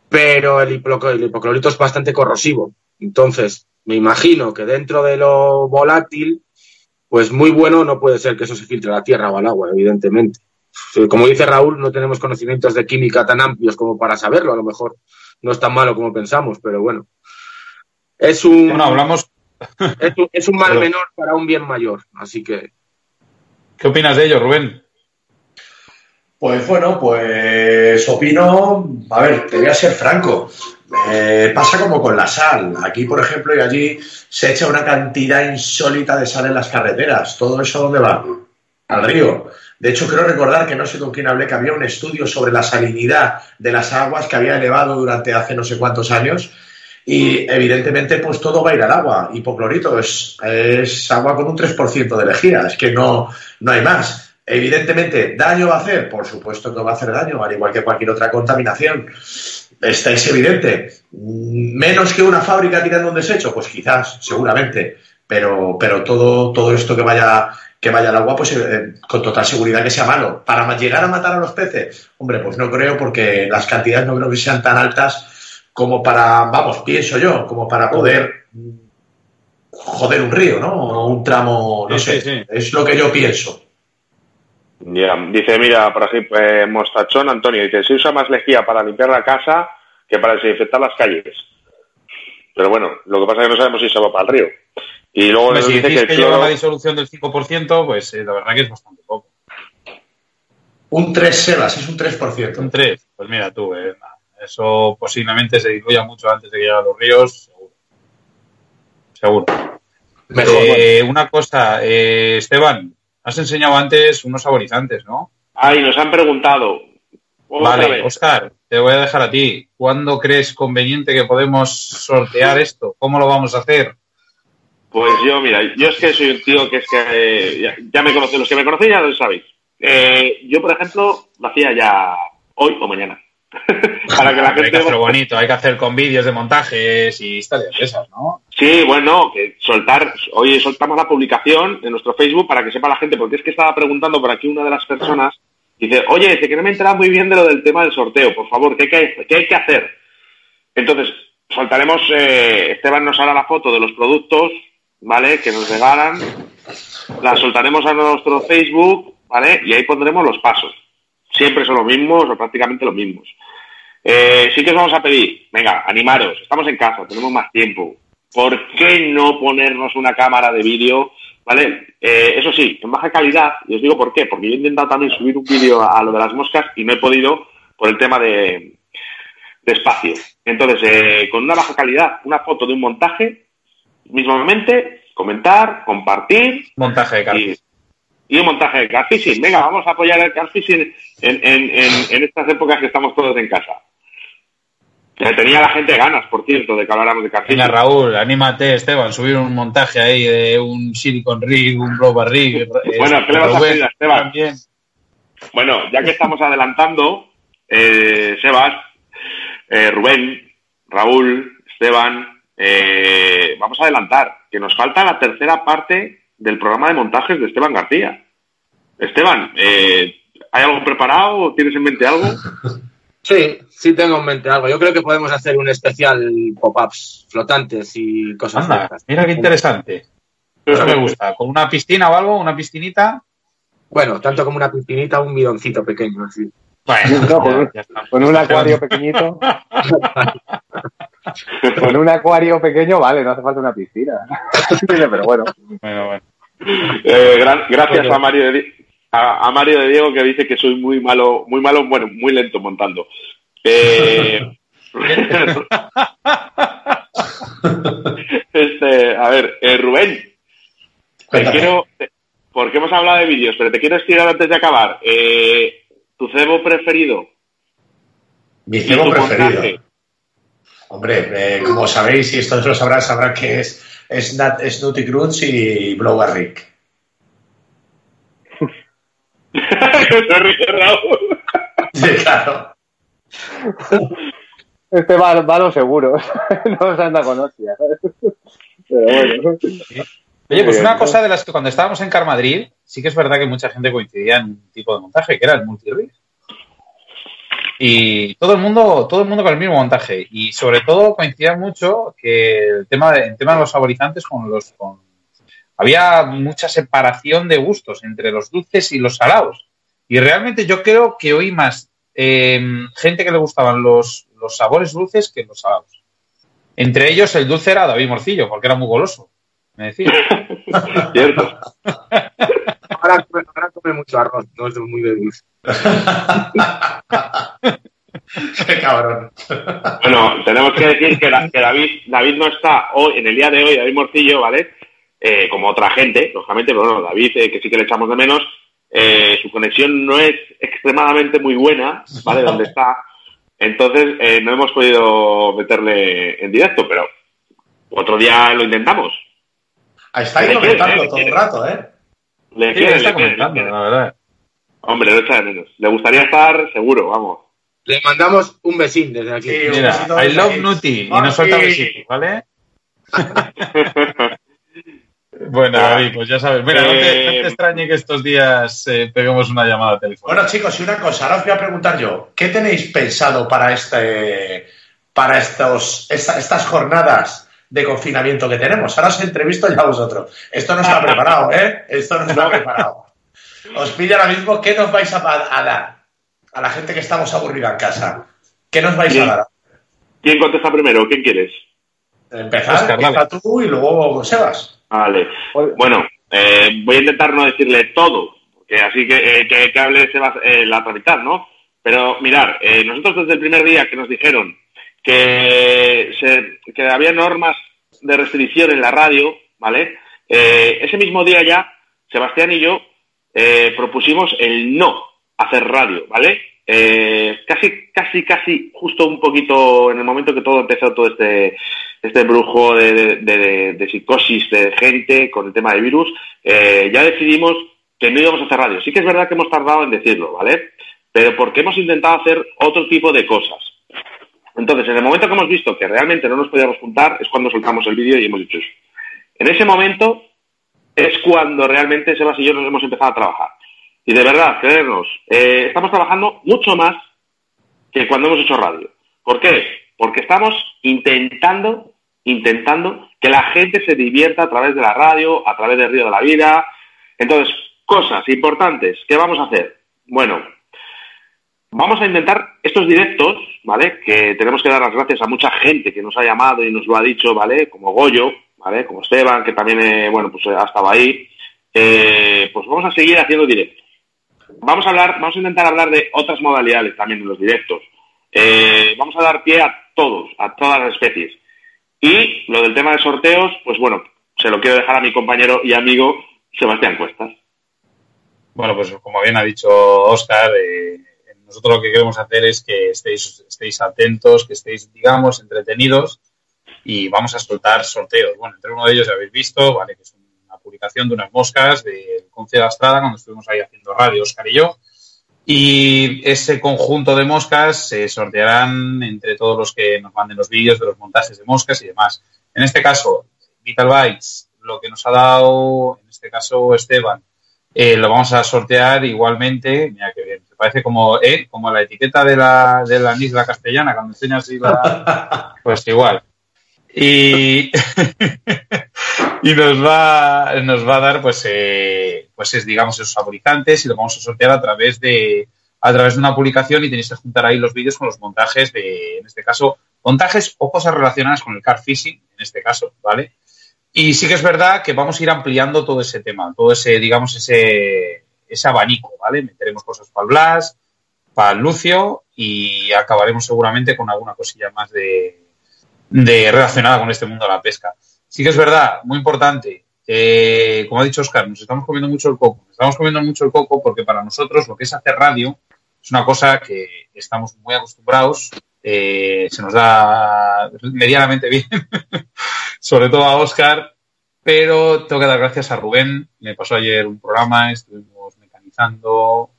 Pero el, el hipoclorito es bastante corrosivo. Entonces, me imagino que dentro de lo volátil, pues muy bueno no puede ser que eso se filtre a la tierra o al agua, evidentemente. Como dice Raúl, no tenemos conocimientos de química tan amplios como para saberlo. A lo mejor no es tan malo como pensamos, pero bueno. Es un, Bueno, hablamos. es un, es un mal Pero- menor para un bien mayor. Así que ¿Qué opinas de ello, Rubén? Pues bueno, pues opino, a ver, te voy a ser franco. Eh, pasa como con la sal. Aquí, por ejemplo, y allí se echa una cantidad insólita de sal en las carreteras. ¿Todo eso dónde va? Al río. De hecho, creo recordar que no sé con quién hablé, que había un estudio sobre la salinidad de las aguas que había elevado durante hace no sé cuántos años. Y evidentemente, pues todo va a ir al agua. Hipoclorito es, es agua con un 3% de lejía. Es que no, no hay más. Evidentemente, ¿daño va a hacer? Por supuesto que va a hacer daño, al igual que cualquier otra contaminación. Esta es evidente. Menos que una fábrica tirando un desecho, pues quizás, seguramente. Pero, pero todo, todo esto que vaya, que vaya al agua, pues eh, con total seguridad que sea malo. Para llegar a matar a los peces, hombre, pues no creo, porque las cantidades no creo que sean tan altas como para, vamos, pienso yo, como para poder joder un río, ¿no? O un tramo, no Sí, sé. sí, sí. Es lo que yo pienso. Ya, Dice, mira, por ejemplo, eh, Mostachón Antonio, dice, se usa más lejía para limpiar la casa que para desinfectar las calles. Pero bueno, lo que pasa es que no sabemos si se va para el río. Y luego nos si dice que el que lleva cloro... una disolución del 5%, pues eh, la verdad que es bastante poco. Un 3 Sebas, es un 3%. Un 3, pues mira tú, eh, eso posiblemente se diluya mucho antes de que lleguen a los ríos, seguro. Seguro. mejor. Eh, una cosa, eh, Esteban, has enseñado antes unos saborizantes, ¿no? Ay, nos han preguntado. Vale. Oscar, te voy a dejar a ti. ¿Cuándo crees conveniente que podemos sortear esto? ¿Cómo lo vamos a hacer? Pues yo, mira, yo es que soy un tío que es que eh, ya, ya me conocéis, los que me conocéis ya lo sabéis. Eh, yo, por ejemplo, lo hacía ya hoy o mañana. Para que la Hay que gente... hacerlo bonito, hay que hacer con vídeos de montajes y historias de esas, ¿no? Sí, bueno, que soltar, hoy soltamos la publicación en nuestro Facebook para que sepa la gente, porque es que estaba preguntando por aquí una de las personas, dice, oye, dice que no me he enterado muy bien de lo del tema del sorteo, por favor, ¿qué hay que, qué hay que hacer? Entonces, soltaremos, eh, Esteban nos hará la foto de los productos, ¿vale? Que nos regalan, la soltaremos a nuestro Facebook, ¿vale? Y ahí pondremos los pasos. Siempre son los mismos o prácticamente los mismos. Eh, sí que os vamos a pedir, venga, animaros, estamos en casa, tenemos más tiempo. ¿Por qué no ponernos una cámara de vídeo? ¿Vale? Eh, eso sí, en baja calidad, y os digo por qué, porque yo he intentado también subir un vídeo a, a lo de las moscas y no he podido por el tema de, de espacio. Entonces, eh, con una baja calidad, una foto de un montaje, mismamente, comentar, compartir Montaje de cartas. Y un montaje de carfishing. Venga, vamos a apoyar el carfishing en, en, en, en estas épocas que estamos todos en casa. Que tenía la gente ganas, por cierto, de que habláramos de carfishing. Venga, Raúl, anímate, Esteban, subir un montaje ahí de un Silicon Rig, un Global Rig. eh, Bueno, ¿qué le vas a pedir a Esteban? También. Bueno, ya que estamos adelantando, eh, Sebas, eh, Rubén, Raúl, Esteban, eh, vamos a adelantar, que nos falta la tercera parte del programa de montajes de Esteban García. Esteban, eh, ¿hay algo preparado? ¿Tienes en mente algo? Sí, sí tengo en mente algo. Yo creo que podemos hacer un especial pop-ups flotantes y cosas de Anda, estas. mira qué interesante. Eso me gusta. ¿Con una piscina o algo? ¿Una piscinita? Bueno, tanto como una piscinita un bidoncito pequeño, así. Bueno, No, con, un- ya está. con un acuario pequeñito. con un acuario pequeño, vale, no hace falta una piscina. Pero bueno. Bueno, bueno. Eh, gra- gracias a Mario, de, a, a Mario de Diego que dice que soy muy malo, muy malo, bueno, muy lento montando. Eh, este, a ver, eh, Rubén, te quiero, te- porque hemos hablado de vídeos, pero te quiero estirar antes de acabar. Eh, ¿Tu cebo preferido? Mi cebo preferido. montaje? Hombre, eh, como sabéis, y esto lo sabrán, sabrán que es, es, Nat- es Nutty Grunts y Blower Rick. Se ríe Raúl. Sí, claro. Este va, va a los seguros. no se anda con hostias. Pero bueno. Oye, pues una cosa de las que cuando estábamos en Car Madrid, sí que es verdad que mucha gente coincidía en un tipo de montaje, que era el multi Y todo el mundo, todo el mundo con el mismo montaje. Y sobre todo coincidía mucho que el tema de, el tema de los saborizantes con los con había mucha separación de gustos entre los dulces y los salados. Y realmente yo creo que oí más eh, gente que le gustaban los, los sabores dulces que los salados. Entre ellos el dulce era David Morcillo, porque era muy goloso. Me decía. Cierto. Ahora, come- ahora come mucho arroz, no es muy de dulce. Qué cabrón. Bueno, tenemos que decir que, la- que David, David no está hoy, en el día de hoy, David Morcillo, ¿vale? Eh, como otra gente, lógicamente, pero bueno, David, eh, que sí que le echamos de menos, eh, su conexión no es extremadamente muy buena, ¿vale? Donde está. Entonces, eh, no hemos podido meterle en directo, pero otro día lo intentamos. Ahí comentando le todo el rato, ¿eh? Le Sí, quiere, está le quiere, le comentando, quiere. la verdad. Hombre, lo echa de menos. Le gustaría estar seguro, vamos. Le mandamos un besín desde aquí. Sí, Mira, I love. Nutty y Ah, nos suelta sí. besitos, ¿vale? Bueno, David, pues ya sabes. Mira, no, te, no te Eh, extrañe que estos días eh, peguemos una llamada telefónica. Bueno, chicos, y una cosa, ahora os voy a preguntar yo, ¿qué tenéis pensado para este para estos esta- estas jornadas de confinamiento que tenemos? Ahora os entrevisto ya a vosotros. Esto no está preparado, ¿eh? Esto no está preparado. Os pillo ahora mismo, ¿qué nos vais a, a dar a la gente que estamos aburrida en casa? ¿Qué nos vais a dar? ¿Quién contesta primero? ¿Quién quieres? Empezar, Oscar, empieza tú y luego Sebas. Vale. Bueno, eh, voy a intentar no decirle todo, porque así que, eh, que, que hable se va eh, la otra mitad, ¿no? Pero mirar, eh, nosotros desde el primer día que nos dijeron que, que había normas de restricción en la radio, ¿vale? Eh, ese mismo día ya, Sebastián y yo eh, propusimos el no hacer radio, ¿vale? Eh, casi, casi, casi, justo un poquito en el momento que todo empezó, todo este, este brujo de, de- psicosis de gente con el tema de virus, ya decidimos que no íbamos a hacer radio. Sí que es verdad que hemos tardado en decirlo, ¿vale? Pero porque hemos intentado hacer otro tipo de cosas. Entonces, en el momento que hemos visto que realmente no nos podíamos juntar, es cuando soltamos el vídeo y hemos dicho eso. En ese momento es cuando realmente Sebas y yo nos hemos empezado a trabajar. Y de verdad, creernos, eh, estamos trabajando mucho más que cuando hemos hecho radio. ¿Por qué? Porque estamos intentando, intentando que la gente se divierta a través de la radio, a través del Río de la Vida. Entonces, cosas importantes, ¿qué vamos a hacer? Bueno, vamos a intentar estos directos, ¿vale? Que tenemos que dar las gracias a mucha gente que nos ha llamado y nos lo ha dicho, ¿vale? Como Goyo, ¿vale? Como Esteban, que también, eh, bueno, pues eh, ha estado ahí. Eh, pues vamos a seguir haciendo directos. Vamos a hablar, vamos a intentar hablar de otras modalidades también en los directos. Eh, vamos a dar pie a todos, a todas las especies. Y lo del tema de sorteos, pues bueno, se lo quiero dejar a mi compañero y amigo Sebastián Cuestas. Bueno, pues como bien ha dicho Oscar, eh, nosotros lo que queremos hacer es que estéis, estéis atentos, que estéis, digamos, entretenidos y vamos a soltar sorteos. Bueno, entre uno de ellos ya habéis visto, ¿vale? Que es una publicación de unas moscas del Conce de Astrada cuando estuvimos ahí haciendo radio, Oscar y yo. Y ese conjunto de moscas se sortearán entre todos los que nos manden los vídeos de los montajes de moscas y demás. En este caso, Vital Bytes, lo que nos ha dado, en este caso Esteban, eh, lo vamos a sortear igualmente. Mira que bien, parece como, eh, como la etiqueta de la, de la isla castellana, cuando enseñas así la. Pues igual. Y, y nos va, nos va a dar, pues, eh, pues es, digamos, esos saborizantes y lo vamos a sortear a través de a través de una publicación y tenéis que juntar ahí los vídeos con los montajes de, en este caso, montajes o cosas relacionadas con el car fishing, en este caso, ¿vale? Y sí que es verdad que vamos a ir ampliando todo ese tema, todo ese, digamos, ese, ese abanico, ¿vale? Meteremos cosas para el Blas, para el Lucio y acabaremos seguramente con alguna cosilla más de, relacionada con este mundo de la pesca. Sí que es verdad, muy importante, como ha dicho Oscar, nos estamos comiendo mucho el coco. Nos estamos comiendo mucho el coco porque para nosotros lo que es hacer radio es una cosa que estamos muy acostumbrados, eh, se nos da medianamente bien, sobre todo a Oscar, pero tengo que dar gracias a Rubén. Me pasó ayer un programa,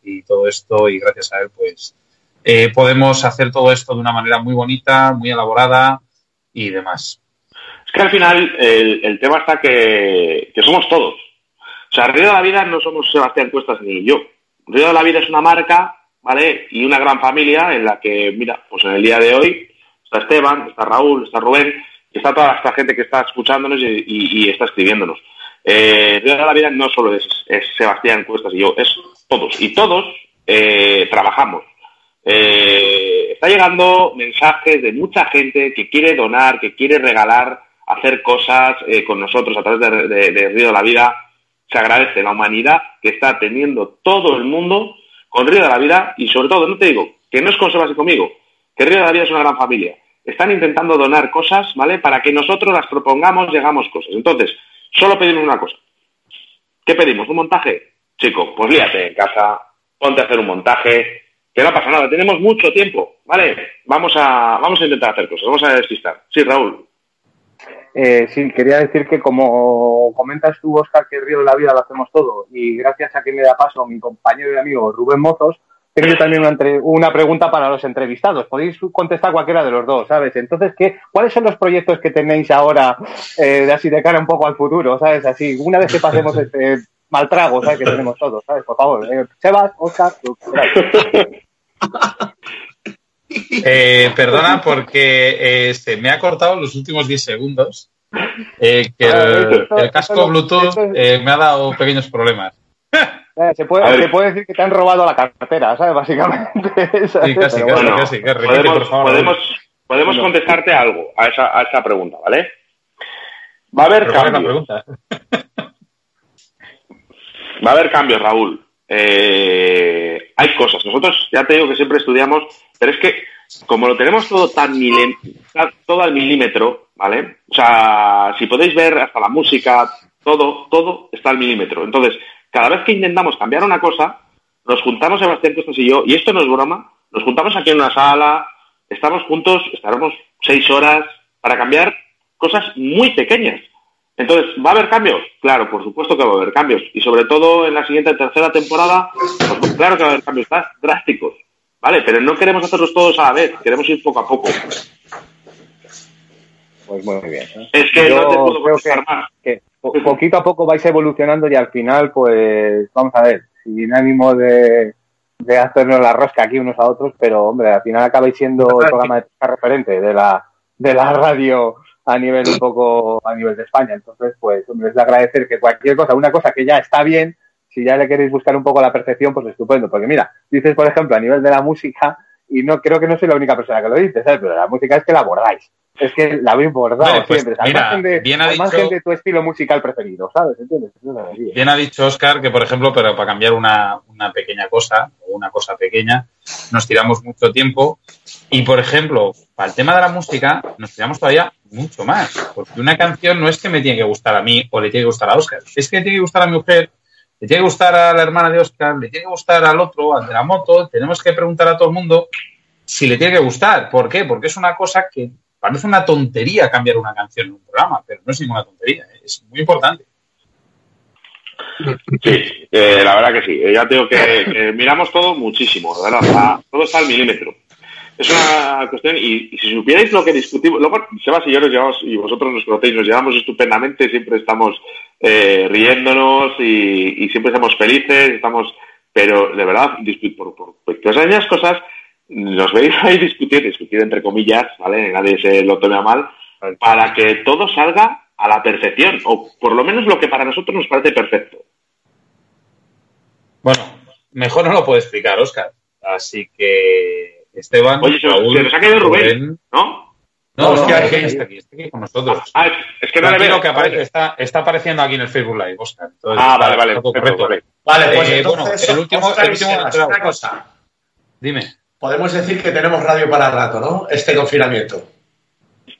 y todo esto, y gracias a él, pues eh, podemos hacer todo esto de una manera muy bonita, muy elaborada y demás. Es que al final el, el tema está que, somos todos. O sea, Río de la Vida no somos Sebastián Cuestas ni yo. Río de la Vida es una marca, ¿vale? Y una gran familia en la que, mira, pues en el día de hoy está Esteban, está Raúl, está Rubén, y está toda esta gente que está escuchándonos y está escribiéndonos. Eh, la Vida no solo es, Sebastián Cuestas y yo, es todos. Y todos eh, trabajamos. Eh, está llegando mensajes de mucha gente que quiere donar, que quiere regalar, hacer cosas eh, con nosotros a través de, Río de la Vida. Se agradece la humanidad que está teniendo todo el mundo con Río de la Vida y sobre todo, no te digo, que no es con Sebas y conmigo, que Río de la Vida es una gran familia. Están intentando donar cosas, ¿vale? Para que nosotros las propongamos, llegamos cosas. Entonces, solo pedimos una cosa. ¿Qué pedimos? ¿Un montaje? Chico, pues líate en casa, ponte a hacer un montaje, que no pasa nada, tenemos mucho tiempo, ¿vale? Vamos a, vamos a intentar hacer cosas, vamos a despistar. Sí, Raúl. Eh, sí, quería decir que como comentas tú, Oscar, que el Río de la Vida lo hacemos todo, y gracias a que me da paso mi compañero y amigo Rubén Mozos, tengo yo también una, entre, una, pregunta para los entrevistados. Podéis contestar cualquiera de los dos, ¿sabes? Entonces, ¿qué, ¿cuáles son los proyectos que tenéis ahora eh, de así de cara un poco al futuro, ¿sabes? Así, una vez que pasemos este mal trago, ¿sabes? Que tenemos todos, ¿sabes? Por favor, eh, Sebas, Oscar, tú, eh, perdona porque este, me ha cortado los últimos 10 segundos. Eh, que el, el, casco Bluetooth eh, me ha dado pequeños problemas. Se puede, se puede, decir que te han robado la cartera, ¿sabes? Básicamente. ¿sabes? Sí, casi, casi, bueno, casi. Que repite, podemos, por favor. podemos, podemos contestarte algo a esa, a esa pregunta, ¿vale? Va a haber Pero ¿cuál es la cambios. pregunta? Va a haber cambios, Raúl. Eh, hay cosas. Nosotros ya te digo que siempre estudiamos, pero es que como lo tenemos todo tan milen- todo al milímetro, ¿vale? O sea, si podéis ver hasta la música, todo, todo está al milímetro. Entonces, cada vez que intentamos cambiar una cosa, nos juntamos Sebastián Costas y yo, y esto no es broma, nos juntamos aquí en una sala, estamos juntos, estaremos seis horas para cambiar cosas muy pequeñas. Entonces, ¿va a haber cambios? Claro, por supuesto que va a haber cambios. Y sobre todo en la siguiente tercera temporada, pues claro que va a haber cambios drás- drásticos. ¿Vale? Pero no queremos hacerlos todos a la vez, queremos ir poco a poco. Pues muy bien. ¿eh? Es que Yo no te puedo contestar más. que po- poquito a poco vais evolucionando y al final, pues, vamos a ver, sin ánimo de, de hacernos la rosca aquí unos a otros, pero hombre, al final acabáis siendo el programa de pesca referente de la, de la radio a nivel un poco, a nivel de España. Entonces, pues, hombre, es de agradecer que cualquier cosa, una cosa que ya está bien, si ya le queréis buscar un poco la perfección, pues estupendo. Porque mira, dices, por ejemplo, a nivel de la música, y no creo que no soy la única persona que lo dice, ¿sabes? Pero la música es que la abordáis. Es que la habéis bordado Vale, pues, siempre. Al mira, margen de, bien ha al dicho- margen de tu estilo musical preferido, ¿sabes? ¿Entiendes? Bien ha dicho Oscar que, por ejemplo, pero para cambiar una, una pequeña cosa o una cosa pequeña, nos tiramos mucho tiempo. Y, por ejemplo, para el tema de la música, nos tiramos todavía mucho más. Porque una canción no es que me tiene que gustar a mí o le tiene que gustar a Oscar. Es que le tiene que gustar a mi mujer, le tiene que gustar a la hermana de Oscar, le tiene que gustar al otro, al de la moto. Tenemos que preguntar a todo el mundo si le tiene que gustar. ¿Por qué? Porque es una cosa que parece una tontería cambiar una canción en un programa, pero no es ninguna tontería. ¿eh? Es muy importante. Sí, eh, la verdad que sí. Eh, Ya tengo que, que miramos todo muchísimo, ¿verdad? Todo está al milímetro. Es una cuestión, y, si supierais lo que discutimos, luego Sebas y yo nos llevamos, y vosotros nos conocéis, nos llevamos estupendamente, siempre estamos riéndonos y, siempre estamos felices, estamos, pero de verdad, discu- por, por pequeñas cosas, nos veis ahí discutir, discutir entre comillas, ¿vale? Nadie se lo tome a mal, para que todo salga a la perfección, o por lo menos lo que para nosotros nos parece perfecto. Bueno, mejor no lo puedo explicar, Oscar. Así que, Esteban. Oye, se, Raúl, se nos ha caído Rubén, ¿no? No, No, no, es que no. está aquí, está aquí con nosotros. Ah, es que no le veo. que aparece, está, está apareciendo aquí en el Facebook Live, Oscar. Entonces, Ah, vale, vale. perfecto, correcto. vale. Vale, pues Eh, bueno, el último- el último una cosa. Dime. Podemos decir que tenemos radio para rato, ¿no? Este confinamiento.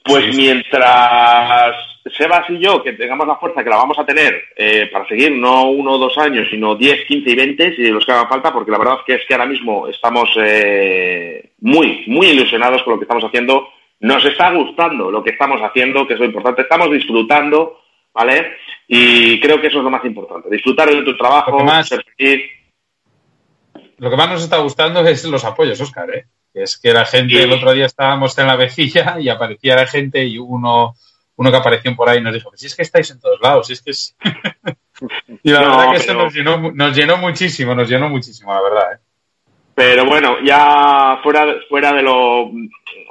Pues mientras Sebas y yo, que tengamos la fuerza que la vamos a tener eh, para seguir no uno o dos años, sino 10, 15 y 20, si los que hagan falta, porque la verdad es que es que ahora mismo estamos eh, muy, muy ilusionados con lo que estamos haciendo. Nos está gustando lo que estamos haciendo, que es lo importante. Estamos disfrutando, ¿vale? Y creo que eso es lo más importante. Disfrutar de tu trabajo, más- ser feliz. Lo que más nos está gustando es los apoyos, Oscar, ¿eh? Es que la gente, Sí. el otro día estábamos en la vecilla y aparecía la gente y uno, uno que apareció por ahí nos dijo, si es que estáis en todos lados, si es que es... y la No, verdad que eso pero- nos llenó, nos llenó muchísimo, nos llenó muchísimo, la verdad, ¿eh? Pero bueno, ya fuera, de- fuera de, lo,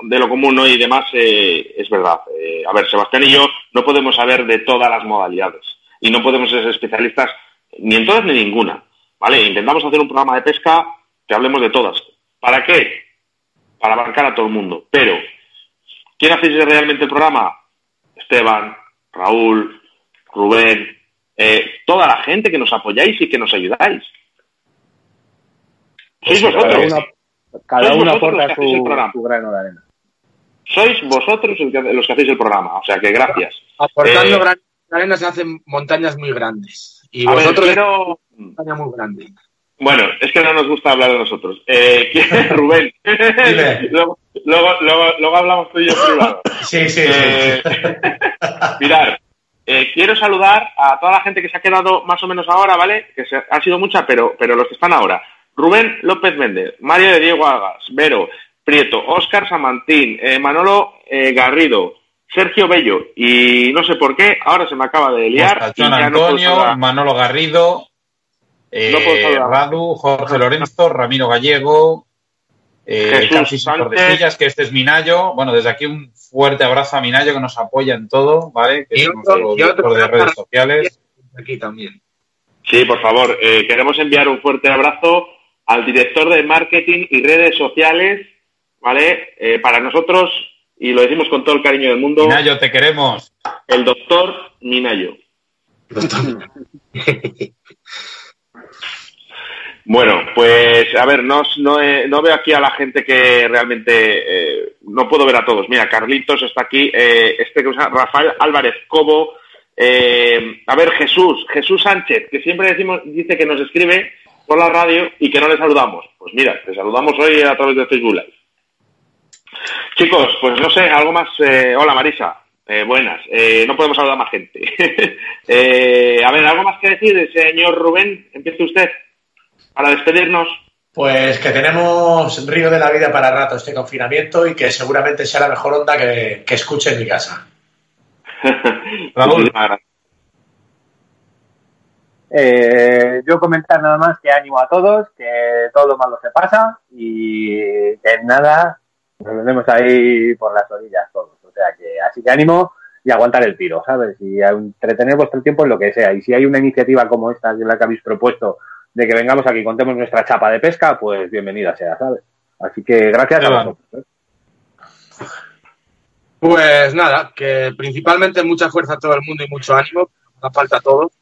de lo común ¿no? y demás, eh, es verdad. Eh, a ver, Sebastián y yo no podemos saber de todas las modalidades y no podemos ser especialistas ni en todas ni ninguna. ¿Vale? Intentamos hacer un programa de pesca que hablemos de todas. ¿Para qué? Para abarcar a todo el mundo. Pero, ¿quién hacéis realmente el programa? Esteban, Raúl, Rubén, eh, toda la gente que nos apoyáis y que nos ayudáis. Sois Pues la vosotros. Cada uno, cada Sois uno aporta su, su grano de arena. Sois vosotros los que hacéis el programa. O sea que gracias. Aportando Eh, gran arena se hacen montañas muy grandes. Y A ver, vosotros quiero- una montaña muy grande. Bueno, es que no nos gusta hablar de nosotros. Eh, ¿quién- Rubén. Luego, luego, luego, luego hablamos tú y yo en privado. Sí, sí, Eh, sí. Mirad, eh, quiero saludar a toda la gente que se ha quedado más o menos ahora, ¿vale? Que se- ha sido mucha, pero, pero los que están ahora. Rubén López Méndez, Mario de Diego Agas, Vero, Prieto, Óscar Samantín, eh, Manolo eh, Garrido, Sergio Bello y no sé por qué, ahora se me acaba de liar. no puedo Antonio, saludar. Manolo Garrido, eh, No. Radu, Jorge Lorenzo, Ramiro Gallego, eh, Jesús Sánchez. Que este es Minayo. Bueno, desde aquí un fuerte abrazo a Minayo que nos apoya en todo, ¿vale? Que Y es otro- nuestro director de redes sociales. Aquí también. Sí, por favor, eh, queremos enviar un fuerte abrazo al director de marketing y redes sociales, ¿vale? Eh, para nosotros, y lo decimos con todo el cariño del mundo, Minayo, te queremos. el doctor Minayo. Bueno, pues a ver, no, no, eh, no veo aquí a la gente que realmente eh, no puedo ver a todos. Mira, Carlitos está aquí, eh, este que usa Rafael Álvarez Cobo, eh, a ver, Jesús, Jesús Sánchez, que siempre decimos, dice que nos escribe por la radio y que no le saludamos. Pues mira, te saludamos hoy a través de Facebook Live. Chicos, pues no sé, algo más. eh, hola Marisa, eh, buenas. Eh, no podemos saludar a más gente. Eh, a ver, algo más que decir, señor Rubén, empiece usted para despedirnos. Pues que tenemos río de la vida para rato este confinamiento y que seguramente sea la mejor onda que, que escuche en mi casa. Raúl. Eh, yo comentar nada más que ánimo a todos, que todo lo malo se pasa y que en nada nos vemos ahí por las orillas todos. O sea que así que ánimo y aguantar el tiro, ¿sabes? Y entretener vuestro tiempo en lo que sea. Y si hay una iniciativa como esta, que es la que habéis propuesto, de que vengamos aquí y contemos nuestra chapa de pesca, pues bienvenida sea, ¿sabes? Así que gracias a vosotros. ¿eh? Pues nada, que principalmente mucha fuerza a todo el mundo y mucho ánimo, da falta a todos.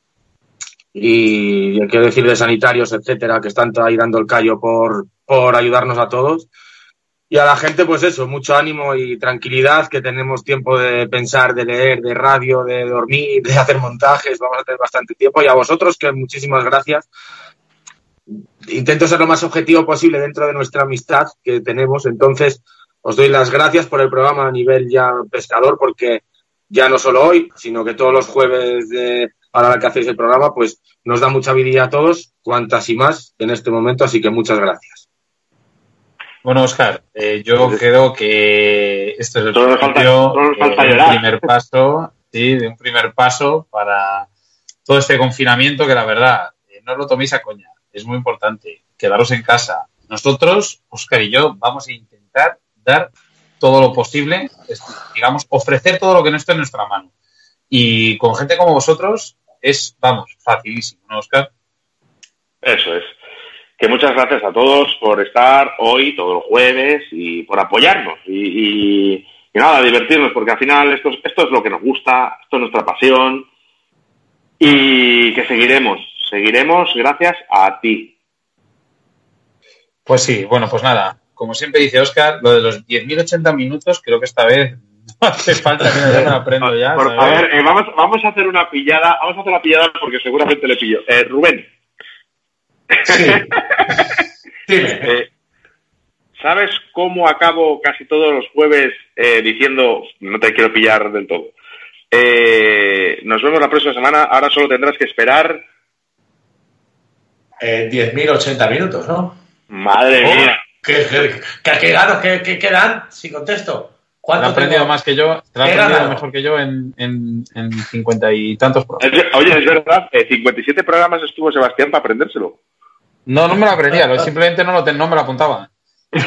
Y quiero decir de sanitarios, etcétera, que están ahí dando el callo por, por ayudarnos a todos. Y a la gente, pues eso, mucho ánimo y tranquilidad, que tenemos tiempo de pensar, de leer, de radio, de dormir, de hacer montajes, vamos a tener bastante tiempo. Y a vosotros, que muchísimas gracias. Intento ser lo más objetivo posible dentro de nuestra amistad que tenemos, entonces os doy las gracias por el programa a nivel ya pescador, porque ya no solo hoy, sino que todos los jueves de, a la hora que hacéis el programa, pues nos da mucha vidilla a todos, cuantas y más en este momento, así que muchas gracias. Bueno, Oscar, eh, yo creo que esto es el Solo principio, falta eh, primer paso, sí, de un primer paso para todo este confinamiento que la verdad, eh, no lo toméis a coña, es muy importante, quedaros en casa. Nosotros, Oscar y yo, vamos a intentar dar todo lo posible, digamos, ofrecer todo lo que no esté en nuestra mano. Y con gente como vosotros es, vamos, facilísimo, ¿no, Oscar? Eso es. Que muchas gracias a todos por estar hoy, todos los jueves, y por apoyarnos. Y, y, y nada, divertirnos, porque al final esto, es- esto es lo que nos gusta, esto es nuestra pasión. Y que seguiremos, seguiremos gracias a ti. Pues sí, bueno, pues nada. Como siempre dice Oscar, lo de los 10.080 minutos, creo que esta vez no hace falta que lo aprendo ya. Por- a ver, eh, vamos, vamos a hacer una pillada, vamos a hacer una pillada porque seguramente le pillo. Eh, Rubén, Sí. Dime. eh, ¿sabes cómo acabo casi todos los jueves eh, diciendo no te quiero pillar del todo? Eh, nos vemos la próxima semana, ahora solo tendrás que esperar. Eh, 10.080 minutos, ¿no? Madre Oh. mía. ¿Qué, qué, qué. Si contesto. Te lo ha ¿Cuánto aprendido tengo? más que yo, te ha aprendido ganado. mejor que yo en, en, en 50 y tantos programas. Es- oye, es verdad, eh, 57 programas estuvo Sebastián para aprendérselo. No, no me lo aprendía, lo- simplemente no, lo te- no me lo apuntaba.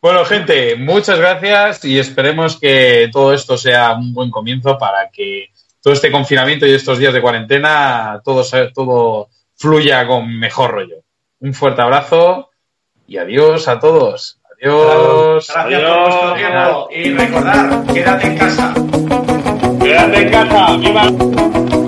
Bueno, gente, muchas gracias y esperemos que todo esto sea un buen comienzo para que todo este confinamiento y estos días de cuarentena todo, se- todo fluya con mejor rollo. Un fuerte abrazo y adiós a todos. Adiós. Gracias por vuestro tiempo. Y recordar, quédate en casa. Quédate en casa, viva.